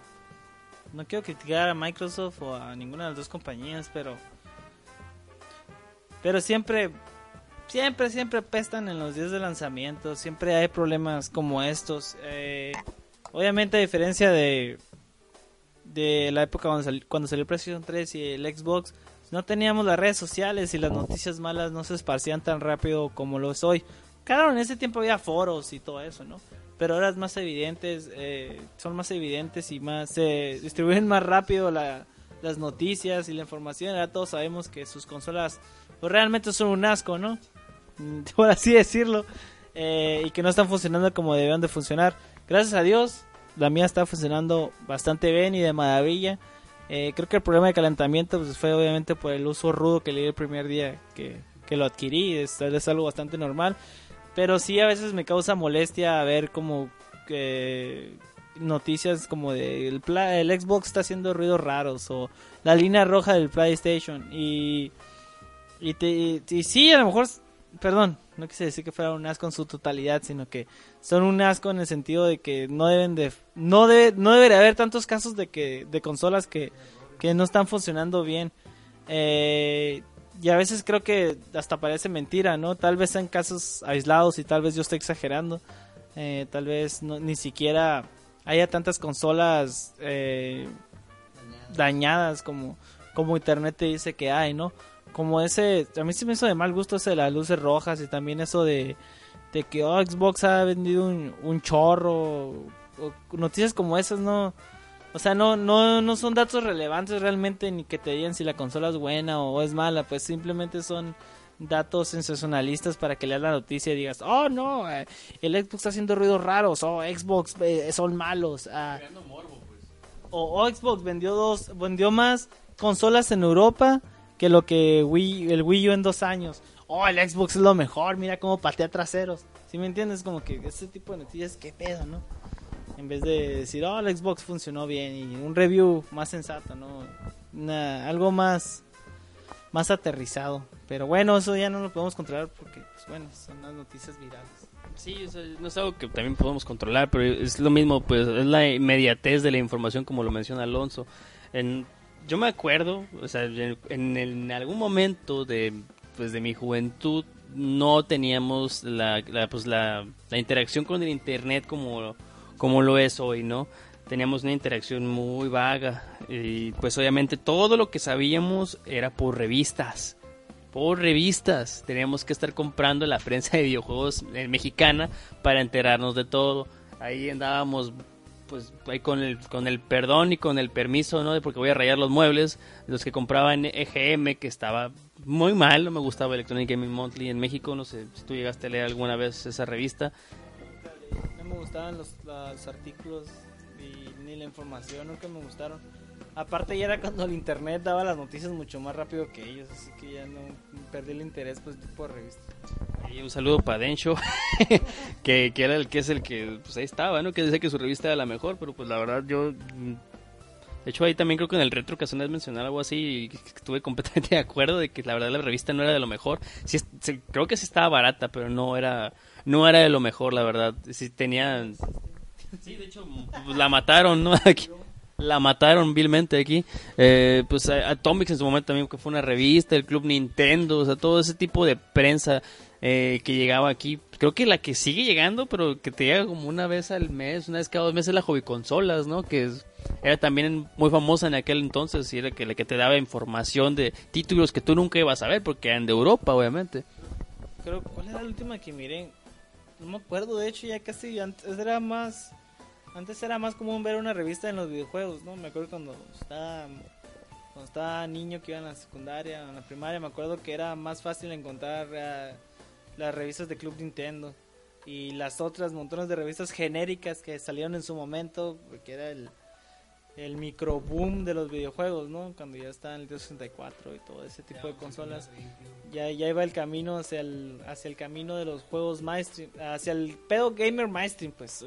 no quiero criticar a Microsoft o a ninguna de las dos compañías, pero pero siempre siempre siempre pestan en los días de lanzamiento, siempre hay problemas como estos. Eh, obviamente a diferencia de de la época cuando, sal- cuando salió PlayStation 3 y el Xbox, no teníamos las redes sociales y las noticias malas no se esparcían tan rápido como lo es hoy. Claro, en ese tiempo había foros y todo eso, ¿no? Pero ahora es más evidentes, eh, son más evidentes y más se distribuyen más rápido la- las noticias y la información. Ahora todos sabemos que sus consolas pues, realmente son un asco, ¿no? Por así decirlo. eh, y que no están funcionando como debían de funcionar. Gracias a Dios, la mía está funcionando bastante bien y de maravilla. Eh, creo que el problema de calentamiento pues, fue obviamente por el uso rudo que le di el primer día que, que lo adquirí. Es, es algo bastante normal. Pero sí a veces me causa molestia ver como que noticias como de el, el Xbox está haciendo ruidos raros o la línea roja del PlayStation y y, te, y, y sí a lo mejor perdón no quise decir que fuera un asco en su totalidad sino que son un asco en el sentido de que no deben de no debe no debería haber tantos casos de que de consolas que que no están funcionando bien eh, y a veces creo que hasta parece mentira, ¿no? Tal vez en casos aislados y tal vez yo esté exagerando. Eh, tal vez no, ni siquiera haya tantas consolas eh, dañadas como, como Internet te dice que hay, ¿no? Como ese, a mí sí me hizo de mal gusto ese de las luces rojas y también eso de, de que oh, Xbox ha vendido un, un chorro. O, noticias como esas, ¿no? O sea, no, no, no son datos relevantes realmente ni que te digan si la consola es buena o es mala, pues simplemente son datos sensacionalistas para que leas la noticia y digas, oh no, eh, el Xbox está haciendo ruidos raros, o Xbox eh, son malos. ah. o, o Xbox vendió dos, vendió más consolas en Europa que lo que Wii, el Wii U en dos años. Oh, el Xbox es lo mejor, mira cómo patea traseros. ¿Sí me entiendes? Como que ese tipo de noticias, qué pedo, ¿no? En vez de decir, oh, el Xbox funcionó bien y un review más sensato, ¿no? Algo más, más aterrizado. Pero bueno, eso ya no lo podemos controlar porque, pues bueno, son las noticias virales. Sí, o no es algo que también podemos controlar, pero es lo mismo, pues es la inmediatez de la información como lo menciona Alonso. Yo me acuerdo, o sea, en, algún momento de, pues, de mi juventud no teníamos la, la, pues, la, la interacción con el internet como, como lo es hoy, ¿no? Teníamos una interacción muy vaga y pues obviamente todo lo que sabíamos era por revistas por revistas. Teníamos que estar comprando la prensa de videojuegos eh, mexicana para enterarnos de todo. Ahí andábamos pues ahí con el con el perdón y con el permiso, ¿no? De porque voy a rayar los muebles, los que compraban EGM que estaba muy mal, no me gustaba Electronic Gaming Monthly en México, no sé si tú llegaste a leer alguna vez esa revista. No me gustaban los, los artículos ni la información, nunca me gustaron. Aparte ya era cuando el internet daba las noticias mucho más rápido que ellos, así que ya no perdí el interés por ese tipo de revistas. Y un saludo para Dencho, que, que era el que es el que pues ahí estaba, ¿no? Que decía que su revista era la mejor, pero pues la verdad yo mm, de hecho ahí también creo que en el retro que vez mencionar algo así y estuve completamente de acuerdo de que la verdad la revista no era de lo mejor. Sí, creo que sí estaba barata, pero no era no era de lo mejor, la verdad. Sí tenía Sí, de hecho pues, la mataron, ¿no? Aquí. La mataron vilmente aquí. Eh, pues Atomics en su momento también, que fue una revista, el Club Nintendo, o sea, todo ese tipo de prensa eh, que llegaba aquí. Creo que la que sigue llegando, pero que te llega como una vez al mes, una vez cada dos meses, es la Hobby Consolas, ¿no? Que es- era también muy famosa en aquel entonces y era que la que te daba información de títulos que tú nunca ibas a ver porque eran de Europa, obviamente. Creo, ¿cuál era la última que miré? No me acuerdo, de hecho ya casi antes era más... Antes era más común ver una revista en los videojuegos, ¿no? Me acuerdo cuando estaba, cuando estaba niño que iba en la secundaria, en la primaria, me acuerdo que era más fácil encontrar eh, las revistas de Club Nintendo y las otras montones de revistas genéricas que salieron en su momento, que era el, el micro boom de los videojuegos, ¿no? Cuando ya estaba en el 64 y todo ese tipo de consolas ya, ya iba el camino hacia el, hacia el camino de los juegos mainstream, hacia el pedo gamer mainstream, pues.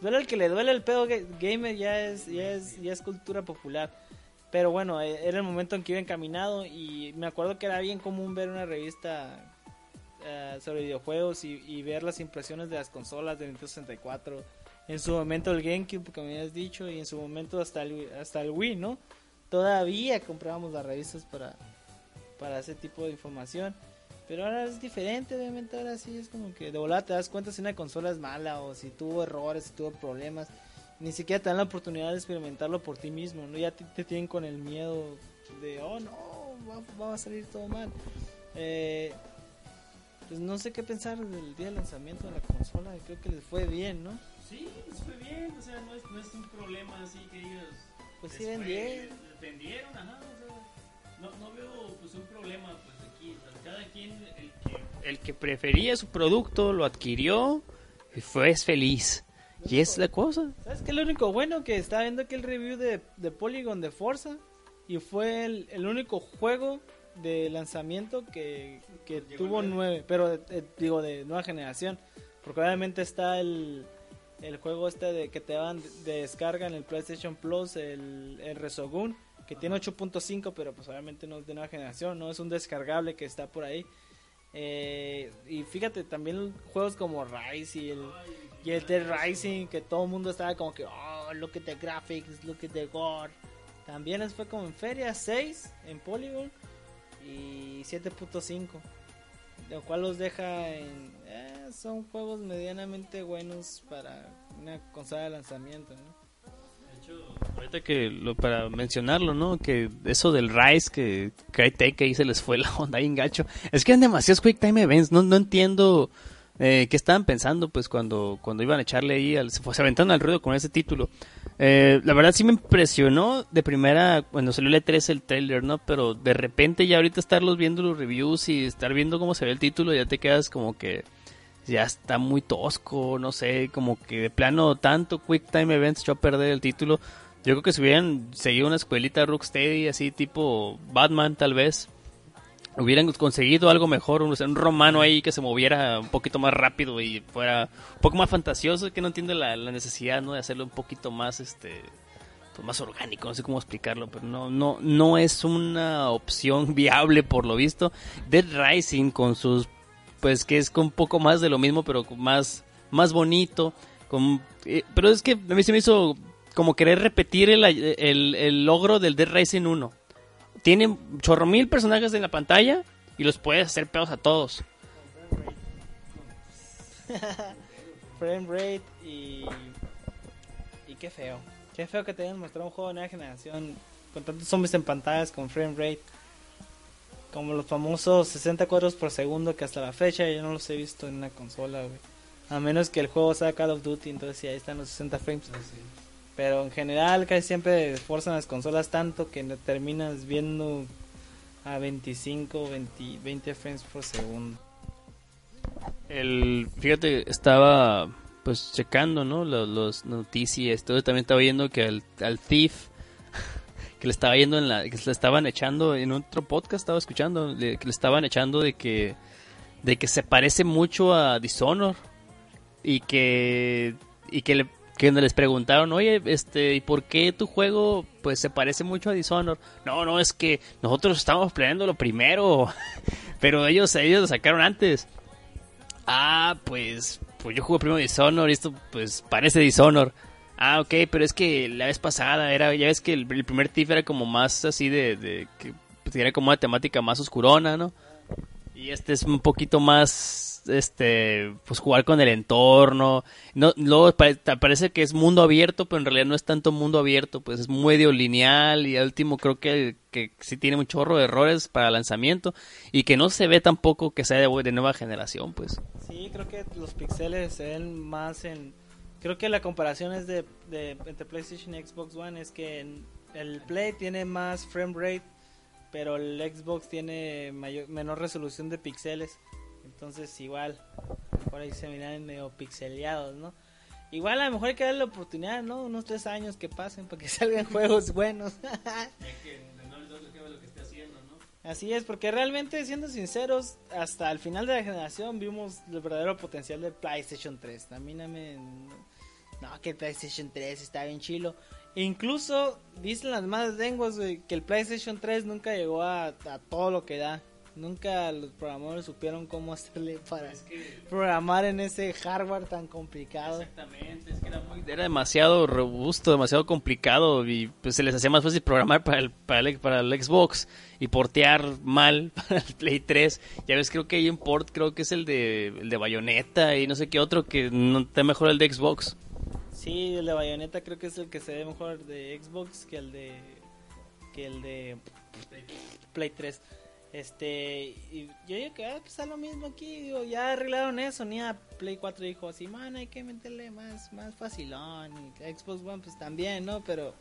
Duele el que le duele el pedo ga- gamer, ya es, ya es, ya es cultura popular. Pero bueno, eh, era el momento en que iba encaminado y me acuerdo que era bien común ver una revista eh, sobre videojuegos y, y ver las impresiones de las consolas de Nintendo 64. En su momento el GameCube, como ya has dicho, y en su momento hasta el, hasta el Wii, ¿no? Todavía comprábamos las revistas para, para ese tipo de información. Pero ahora es diferente, obviamente ahora sí es como que de volada te das cuenta si una consola es mala o si tuvo errores, si tuvo problemas. Ni siquiera te dan la oportunidad de experimentarlo por ti mismo, ¿no? Ya te, te tienen con el miedo de, oh no, va, va a salir todo mal. Eh, pues no sé qué pensar del día de lanzamiento de la consola, creo que les fue bien, ¿no? Sí, fue bien, o sea, no es, no es un problema así que ellos Pues sí vendieron. vendieron, ajá, o sea, no, no veo pues un problema pues aquí, o sea, cada quien, el que, el que prefería su producto lo adquirió y fue feliz. Y es la cosa. ¿Sabes qué lo único bueno? Que estaba viendo aquí el review de, de Polygon de Forza y fue el, el único juego de lanzamiento que, que tuvo nueve, pero eh, digo de nueva generación, porque obviamente está el, el juego este de que te dan de descarga en el PlayStation Plus, el, el Resogun, que tiene 8.5, pero pues obviamente no es de nueva generación, no es un descargable que está por ahí. Eh, y fíjate, también juegos como Rise y el, y el Dead Rising, que todo el mundo estaba como que, oh, look at the graphics, look at the gore. También les fue como en feria 6 en Polygon y 7.5. Lo cual los deja en... eh, son juegos medianamente buenos para una consola de lanzamiento, ¿no? Ahorita que lo, para mencionarlo, ¿no? Que eso del Rise, que Crytek ahí se les fue la onda ahí en gacho. Es que eran demasiados Quick Time Events, no, no entiendo eh, qué estaban pensando pues cuando, cuando iban a echarle ahí, al, se, se aventaron al ruido con ese título. Eh, la verdad sí me impresionó de primera cuando salió el E3 el trailer, ¿no? Pero de repente ya ahorita estarlos viendo los reviews y estar viendo cómo se ve el título, ya te quedas como que ya está muy tosco, no sé, como que de plano tanto Quick Time Events echó a perder el título. Yo creo que si hubieran seguido una escuelita Rocksteady así tipo Batman tal vez, hubieran conseguido algo mejor, un, romano ahí que se moviera un poquito más rápido y fuera un poco más fantasioso, que no entiende la, la necesidad ¿no? de hacerlo un poquito más este pues más orgánico, no sé cómo explicarlo, pero no no no es una opción viable por lo visto. Dead Rising con sus pues que es con un poco más de lo mismo, pero más más bonito, con eh, pero es que a mí se me hizo como querer repetir el, el, el logro del Dead Rising 1 tiene chorro mil personajes en la pantalla y los puedes hacer pedos a todos. Frame rate y. Y qué feo. Qué feo que te hayan mostrado un juego de nueva generación con tantos zombies en pantallas con frame rate. Como los famosos 60 cuadros por segundo que hasta la fecha yo no los he visto en una consola, güey. A menos que el juego sea Call of Duty, entonces sí, ahí están los 60 frames. Pero en general casi siempre esfuerzan las consolas tanto que terminas viendo a 25, 20, 20 frames por segundo. El, fíjate, estaba pues checando, ¿no? Los, los noticias, todo también estaba viendo que al, al Thief que le estaba yendo en la que le estaban echando en otro podcast estaba escuchando que le estaban echando de que de que se parece mucho a Dishonor y que y que le les preguntaron, oye, este, ¿y por qué tu juego pues se parece mucho a Dishonor? No, no, es que nosotros estábamos planeando lo primero, pero ellos, ellos lo sacaron antes. Ah, pues, pues yo jugué primero Dishonor y esto pues parece Dishonor. Ah, ok, pero es que la vez pasada era, ya ves que el, primer Thief era como más así de, de que pues, era como una temática más oscurona, ¿no? Y este es un poquito más, este, pues jugar con el entorno. No, luego parece que es mundo abierto, pero en realidad no es tanto mundo abierto, pues es medio lineal y al último creo que, que sí tiene un chorro de errores para lanzamiento y que no se ve tampoco que sea de, de nueva generación, pues. Sí, creo que los pixeles se ven más en... Creo que la comparación es de, de entre PlayStation y Xbox One es que el Play tiene más frame rate, pero el Xbox tiene mayor, menor resolución de píxeles. Entonces igual, por ahí se miran medio pixeleados, ¿no? Igual a lo mejor hay que darle la oportunidad, ¿no? Unos tres años que pasen para que salgan juegos buenos. Así es, porque realmente, siendo sinceros, hasta el final de la generación vimos el verdadero potencial del PlayStation 3. A mí no me... No, que el PlayStation 3 está bien chilo. Incluso dicen las más lenguas güey, que el PlayStation 3 nunca llegó a, a todo lo que da. Nunca los programadores supieron cómo hacerle para programar en ese hardware tan complicado. Exactamente, es que era, muy- era demasiado robusto, demasiado complicado y pues se les hacía más fácil programar para el, para el, para el Xbox y portear mal para el Play 3. Ya ves, creo que hay un port, creo que es el de, el de Bayonetta y no sé qué otro que no está mejor el de Xbox. Sí, el de Bayonetta creo que es el que se ve mejor de Xbox que el de que el de Play 3. Este, y yo digo que ah, pues, lo mismo aquí, digo, ya arreglaron eso, ni a Play 4 dijo así, man, hay que meterle más más facilón y Xbox One pues también, ¿no? Pero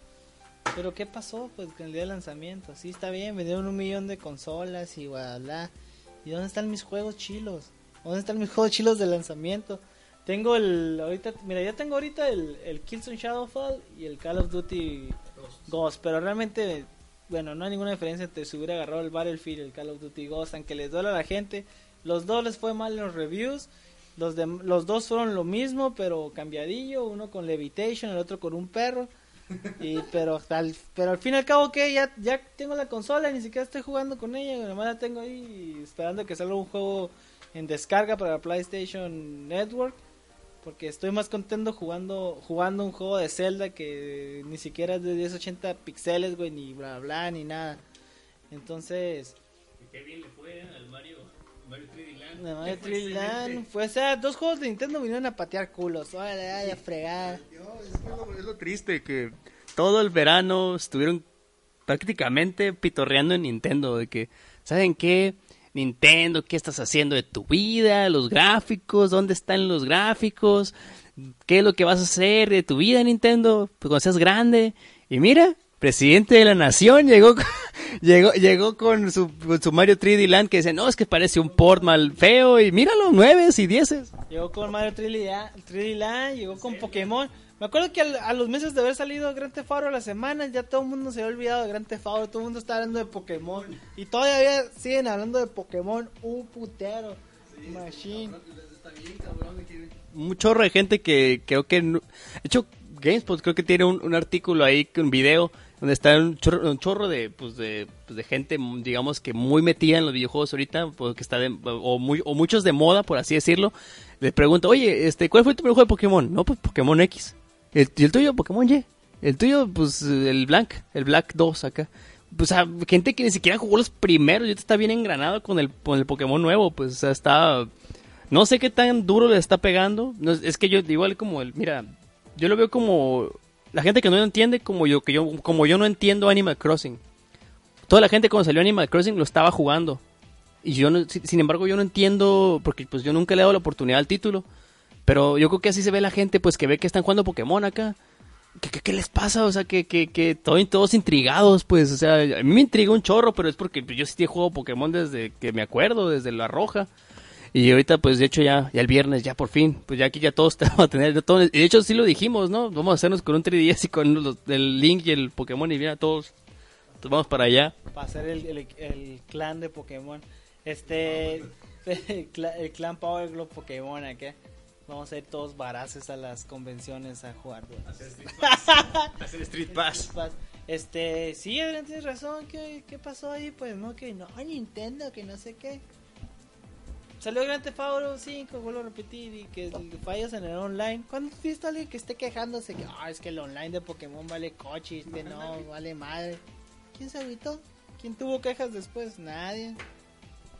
pero qué pasó pues con el día de lanzamiento? Sí, está bien, vendieron un millón de consolas y bla ¿Y dónde están mis juegos chilos? ¿Dónde están mis juegos chilos de lanzamiento? Tengo el. Ahorita, mira, ya tengo ahorita el, el Killzone Shadowfall y el Call of Duty Ghost. Pero realmente, bueno, no hay ninguna diferencia entre si hubiera agarrado el Battlefield y el Call of Duty Ghost. Aunque les duele a la gente, los dos les fue mal en los reviews. Los, de, los dos fueron lo mismo, pero cambiadillo, uno con Levitation, el otro con un perro. Y, pero, al, pero al fin y al cabo que ya, ya tengo la consola, ni siquiera estoy jugando con ella, nomás la tengo ahí esperando que salga un juego en descarga para PlayStation Network. Porque estoy más contento jugando jugando un juego de Zelda que ni siquiera es de 1080 píxeles, güey, ni bla bla, ni nada. Entonces... Qué bien le fue al Mario, Mario 3D Land. Mario 3D Land. Fue, o sea, dos juegos de Nintendo vinieron a patear culos. Órale, ay, a fregar. Es, lo, es lo triste que todo el verano estuvieron prácticamente pitorreando en Nintendo. De que, ¿saben qué? Nintendo, ¿qué estás haciendo de tu vida? Los gráficos, ¿dónde están los gráficos? ¿Qué es lo que vas a hacer de tu vida, Nintendo? Pues cuando seas grande. Y mira, presidente de la nación llegó llegó llegó con su, con su Mario 3D Land que dice, no, es que parece un port mal feo y míralo, nueves y dieces. Llegó con Mario 3D Land, llegó con Pokémon. Me acuerdo que a, a, los meses de haber salido Gran Theft Auto a la semana, ya todo el mundo se había olvidado de Gran Theft Auto, todo el mundo está hablando de Pokémon. Y todavía siguen hablando de Pokémon, un putero. Sí, Machine. Un chorro de gente que creo que... De hecho, GameSpot creo que tiene un, un artículo ahí, un video, donde está un chorro, un chorro de, pues de, pues de gente, digamos que muy metida en los videojuegos ahorita, porque está de, o, muy, o muchos de moda, por así decirlo. Les pregunto, oye, este, ¿cuál fue tu primer juego de Pokémon? No, pues Pokémon X. ¿El, ¿Y el tuyo? Pokémon Y. El tuyo, pues el Black, el Black 2 acá. Pues a gente que ni siquiera jugó los primeros, ya está bien engranado con el, con el Pokémon nuevo, pues o sea, está... No sé qué tan duro le está pegando. No, es que yo, igual como el, mira, yo lo veo como la gente que no lo entiende como yo, que yo, como yo no entiendo Animal Crossing. Toda la gente cuando salió Animal Crossing lo estaba jugando. Y yo sin embargo yo no entiendo, porque pues yo nunca le he dado la oportunidad al título. Pero yo creo que así se ve la gente, pues que ve que están jugando Pokémon acá. ¿Qué, qué, qué les pasa? O sea, que, que, que todos, todos intrigados, pues. O sea, a mí me intriga un chorro, pero es porque yo sí he jugado Pokémon desde que me acuerdo, desde la roja. Y ahorita, pues, de hecho, ya, ya el viernes, ya por fin, pues ya aquí ya todos te vamos a tener, todo, de hecho, sí lo dijimos, ¿no? Vamos a hacernos con un 3DS y con los, el Link y el Pokémon y mira, todos, todos vamos para allá. Para hacer el, el, el, clan de Pokémon. Este, el, clan Power Glove Pokémon, ¿qué? Vamos a ir todos baraces a las convenciones a jugar. Hacer Street Pass. hacer Street Pass. Este, sí, Adrián, tienes razón. ¿Qué, ¿Qué pasó ahí? Pues no, que no, Nintendo, que no sé qué. Salió Grand Theft Auto 5, vuelvo a repetir, y que fallas en el online. ¿Cuándo viste a alguien que esté quejándose que ah, es que el online de Pokémon vale coche, este no, vale madre? ¿Quién se agüitó? ¿Quién tuvo quejas después? Nadie.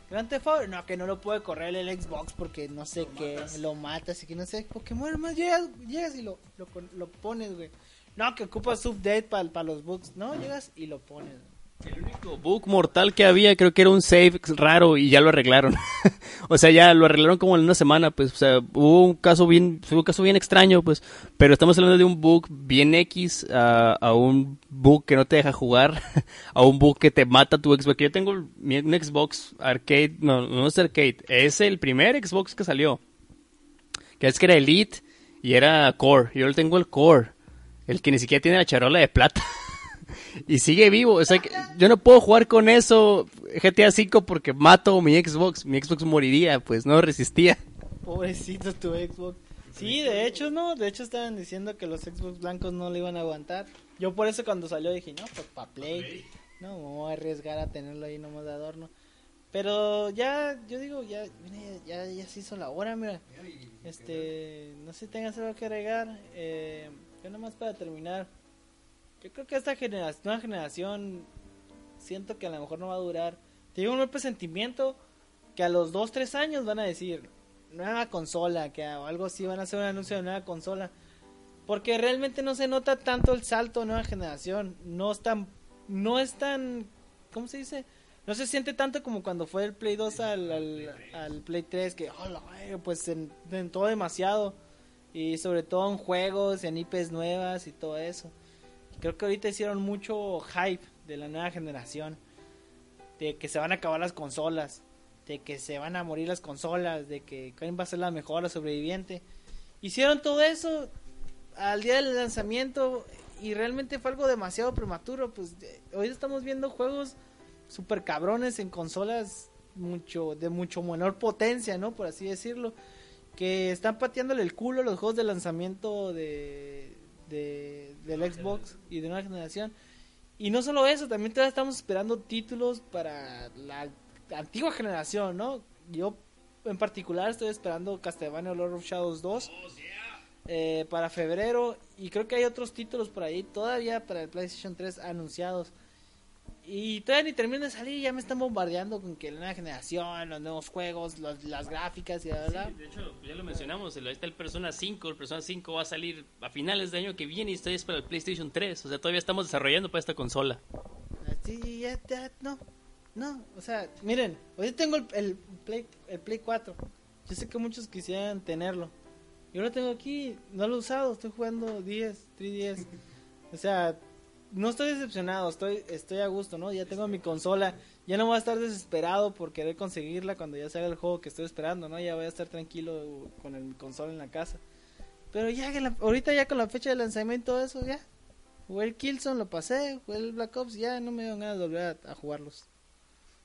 Grand Theft Auto, no, que no lo puede correr el Xbox porque no sé qué, lo matas y que no sé. Pokémon, además llegas, llegas y lo, lo, lo pones, güey. No, que ocupas update para pa los bugs. No, llegas y lo pones, güey. El único bug mortal que había creo que era un save raro y ya lo arreglaron. o sea, ya lo arreglaron como en una semana, pues, o sea, hubo un caso bien, fue un caso bien extraño, pues, pero estamos hablando de un bug bien X a, a un bug que no te deja jugar, a un bug que te mata tu Xbox. Yo tengo un Xbox arcade, no, no es arcade, es el primer Xbox que salió. Que es que era Elite y era Core. Yo tengo el Core, el que ni siquiera tiene la charola de plata. y sigue vivo. O sea, que yo no puedo jugar con eso GTA V porque mato mi Xbox. Mi Xbox moriría, pues no resistía. Pobrecito tu Xbox. Sí, de hecho, no. De hecho, estaban diciendo que los Xbox blancos no le iban a aguantar. Yo por eso cuando salió dije, no, pues para Play. No, me voy a arriesgar a tenerlo ahí nomás de adorno. Pero ya, yo digo, ya, ya, ya se hizo la hora, mira. Este, no sé si tengas algo que agregar. Eh, yo nomás para terminar. Yo creo que esta generación, nueva generación siento que a lo mejor no va a durar. Te digo un buen presentimiento que a los 2, 3 años van a decir nueva consola, que o algo así van a hacer un anuncio de nueva consola. Porque realmente no se nota tanto el salto de nueva generación. No es tan, no es tan, ¿cómo se dice? No se siente tanto como cuando fue el Play 2 al, al, al Play 3, que oh, pues se intentó demasiado. Y sobre todo en juegos, en IPs nuevas y todo eso. Creo que ahorita hicieron mucho hype de la nueva generación. De que se van a acabar las consolas. De que se van a morir las consolas. De que quién va a ser la mejor, la sobreviviente. Hicieron todo eso al día del lanzamiento. Y realmente fue algo demasiado prematuro. Pues hoy estamos viendo juegos super cabrones en consolas mucho de mucho menor potencia, ¿no? Por así decirlo. que están pateándole el culo a los juegos de lanzamiento de, de del Xbox y de nueva generación. Y no solo eso, también todavía estamos esperando títulos para la antigua generación, ¿no? Yo en particular estoy esperando Castlevania Lord of Shadows 2 eh, para febrero y creo que hay otros títulos por ahí todavía para el PlayStation 3 anunciados. Y todavía ni termino de salir, ya me están bombardeando con que la nueva generación, los nuevos juegos, los- las gráficas y bla, bla. Sí, de hecho, ya lo mencionamos, ahí está el Persona 5, el Persona 5 va a salir a finales de año que viene y estoy es para el PlayStation 3, o sea, todavía estamos desarrollando para esta consola. Sí, ya, ya, no, no, o sea, miren, hoy tengo el, el Play, el Play 4. Yo sé que muchos quisieran tenerlo. Yo lo tengo aquí, no lo he usado, estoy jugando 10, 3DS. O sea, no estoy decepcionado, estoy, estoy a gusto, ¿no? Ya tengo mi consola, ya no voy a estar desesperado por querer conseguirla cuando ya salga el juego que estoy esperando, ¿no? Ya voy a estar tranquilo con el, mi consola en la casa. Pero ya la- ahorita ya con la fecha de lanzamiento eso, ya. Jugué el Killzone, lo pasé, jugué el Black Ops, ya no me dio ganas de volver a, a jugarlos.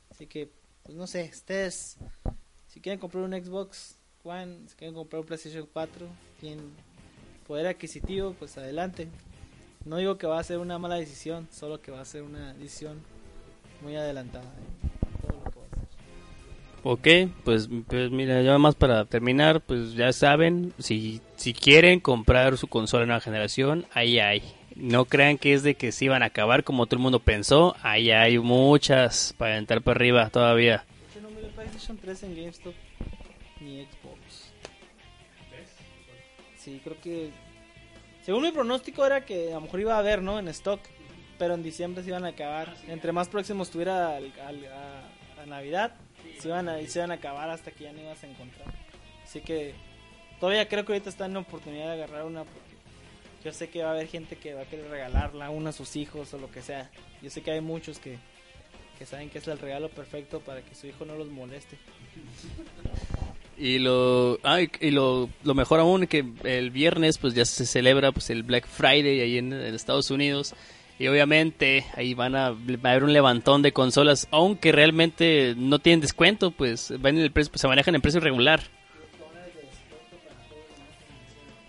Así que, pues no sé, ustedes, si quieren comprar un Xbox One, si quieren comprar un PlayStation 4, tienen poder adquisitivo, pues adelante. No digo que va a ser una mala decisión, solo que va a ser una decisión muy adelantada. ¿eh? Todo lo que va a hacer. Ok, pues, pues mira, ya más para terminar, pues ya saben, si, si quieren comprar su consola de nueva generación, ahí hay. No crean que es de que se iban a acabar como todo el mundo pensó, ahí hay muchas para entrar para arriba todavía. Yo no miro PlayStation 3 en GameStop ni Xbox. Sí, creo que. Según mi pronóstico era que a lo mejor iba a haber, ¿no? En stock. Pero en diciembre se iban a acabar. Entre más próximo estuviera a, Navidad, se iban, a, se iban a acabar hasta que ya no ibas a encontrar. Así que todavía creo que ahorita está en la oportunidad de agarrar una porque yo sé que va a haber gente que va a querer regalarla a uno a sus hijos o lo que sea. Yo sé que hay muchos que, que saben que es el regalo perfecto para que su hijo no los moleste. Y lo, ah, y- lo, lo mejor aún que el viernes pues ya se celebra pues el Black Friday ahí en, Estados Unidos y obviamente ahí van a, va a haber un levantón de consolas aunque realmente no tienen descuento pues van en el precio, pues, se manejan en precio regular.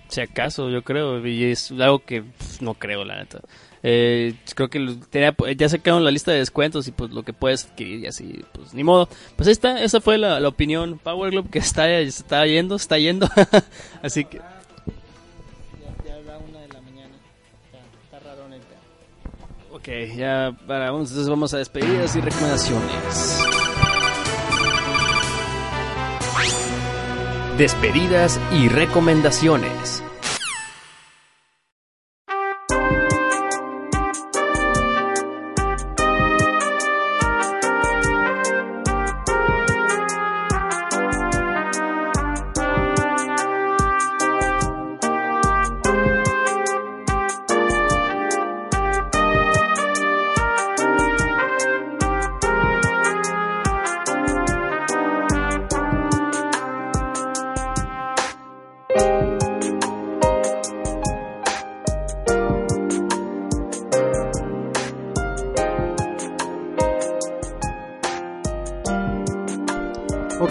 Si acaso yo creo y es algo que no creo la neta. Eh, creo que tenía- ya sacaron la lista de descuentos y pues lo que puedes adquirir y así, pues ni modo. Pues ahí está, esa fue la, la opinión Power Glove que está, está yendo, está yendo. así que, ok, ya para, entonces vamos a despedidas y recomendaciones. Despedidas y recomendaciones.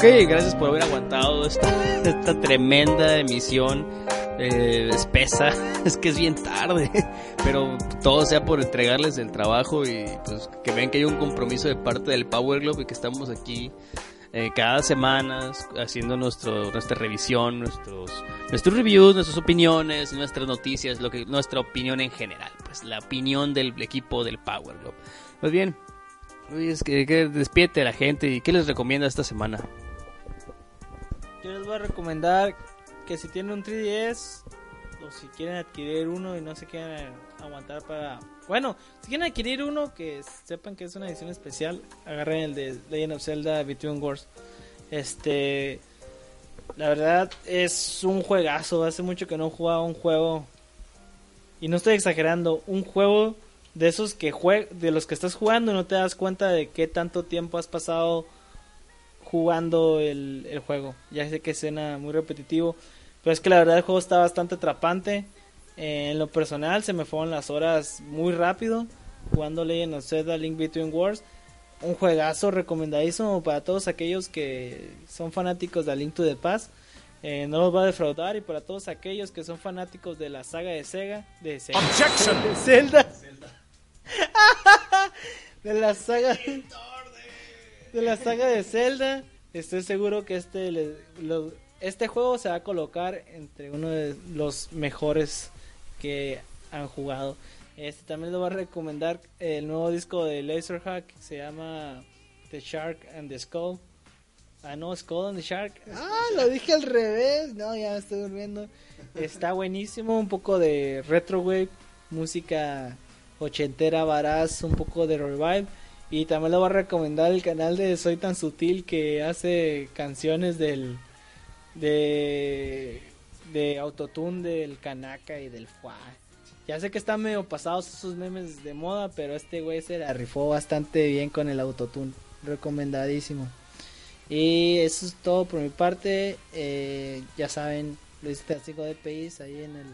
Ok, gracias por haber aguantado esta, tremenda emisión eh, espesa. Es que es bien tarde, pero todo sea por entregarles el trabajo y pues que vean que hay un compromiso de parte del Power Glove y que estamos aquí eh, cada semana haciendo nuestro, nuestra revisión, nuestros, nuestros reviews, nuestras opiniones, nuestras noticias, lo que, nuestra opinión en general, pues la opinión del equipo del Power Glove. Pues bien, es que, que despierte a la gente y qué les recomienda esta semana. Yo les voy a recomendar que si tienen un 3DS o si quieren adquirir uno y no se quieren aguantar para... Bueno, si quieren adquirir uno que sepan que es una edición especial, agarren el de Legend of Zelda Between Wars. Este... La verdad es un juegazo, hace mucho que no jugaba un juego y no estoy exagerando, un juego de esos que jue de los que estás jugando y no te das cuenta de qué tanto tiempo has pasado jugando el, el juego. Ya sé que suena muy repetitivo, pero es que la verdad el juego está bastante atrapante. Eh, en lo personal se me fueron las horas muy rápido jugando Legend of Zelda Link Between Wars. Un juegazo recomendadísimo para todos aquellos que son fanáticos de A Link to the Past. eh, no los va a defraudar y para todos aquellos que son fanáticos de la saga de Sega, de Sega, de Zelda, de la saga de la saga de Zelda, estoy seguro que este le- lo- este juego se va a colocar entre uno de los mejores que han jugado. Este también lo va a recomendar el nuevo disco de Laserhack que se llama The Shark and the Skull. Ah, no, Skull and the Shark. Ah, lo dije al revés. No, ya me estoy durmiendo. Está buenísimo, un poco de retro wave, música ochentera, varaz, un poco de revive. Y también lo voy a recomendar el canal de Soy tan sutil que hace canciones del de de autotune del Kanaka y del Fua. Ya sé que están medio pasados esos memes de moda, pero este güey se la rifó bastante bien con el autotune. Recomendadísimo. Y eso es todo por mi parte. Eh, ya saben, Luis 5 DPIs ahí en el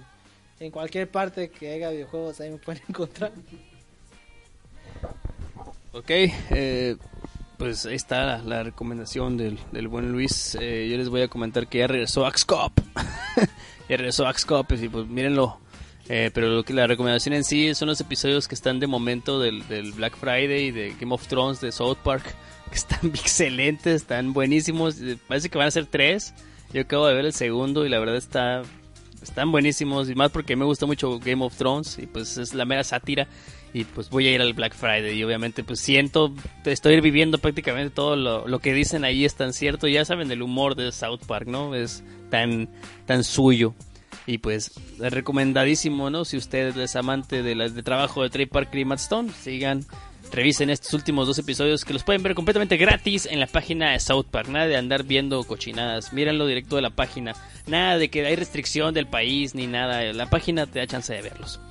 en cualquier parte que haya videojuegos ahí me pueden encontrar. Ok, eh, pues ahí está la, recomendación del, del buen Luis. Eh, yo les voy a comentar que ya regresó Axcop. ya regresó Axcop y pues mírenlo. Eh, pero lo que la recomendación en sí son los episodios que están de momento del, del Black Friday, de Game of Thrones, de South Park, que están excelentes, están buenísimos. Eh, Parece que van a ser tres. Yo acabo de ver el segundo y la verdad está están buenísimos y más porque me gusta mucho Game of Thrones y pues es la mera sátira y pues voy a ir al Black Friday y obviamente pues siento, estoy viviendo prácticamente todo lo, lo que dicen ahí es tan cierto, ya saben el humor de South Park, ¿no? Es tan, tan suyo y pues es recomendadísimo, ¿no? Si usted es amante de la- del trabajo de Trey Parker y Stone, sigan, revisen estos últimos dos episodios que los pueden ver completamente gratis en la página de South Park. Nada de andar viendo cochinadas, mírenlo directo de la página. Nada de que hay restricción del país ni nada, la página te da chance de verlos.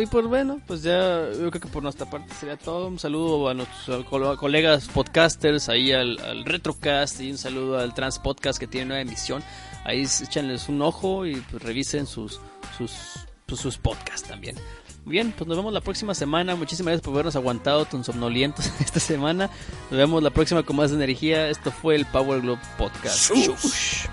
Y pues bueno, pues ya yo creo que por nuestra parte sería todo. Un saludo a nuestros col- colegas podcasters, ahí al, al Retrocast y un saludo al Trans Podcast que tiene nueva emisión. Ahí s- échanles un ojo y pues revisen sus, sus, pues, sus podcasts también. Bien, pues nos vemos la próxima semana. Muchísimas gracias por habernos aguantado tan somnolientos esta semana. Nos vemos la próxima con más energía. Esto fue el Power Glove Podcast. Shush. こ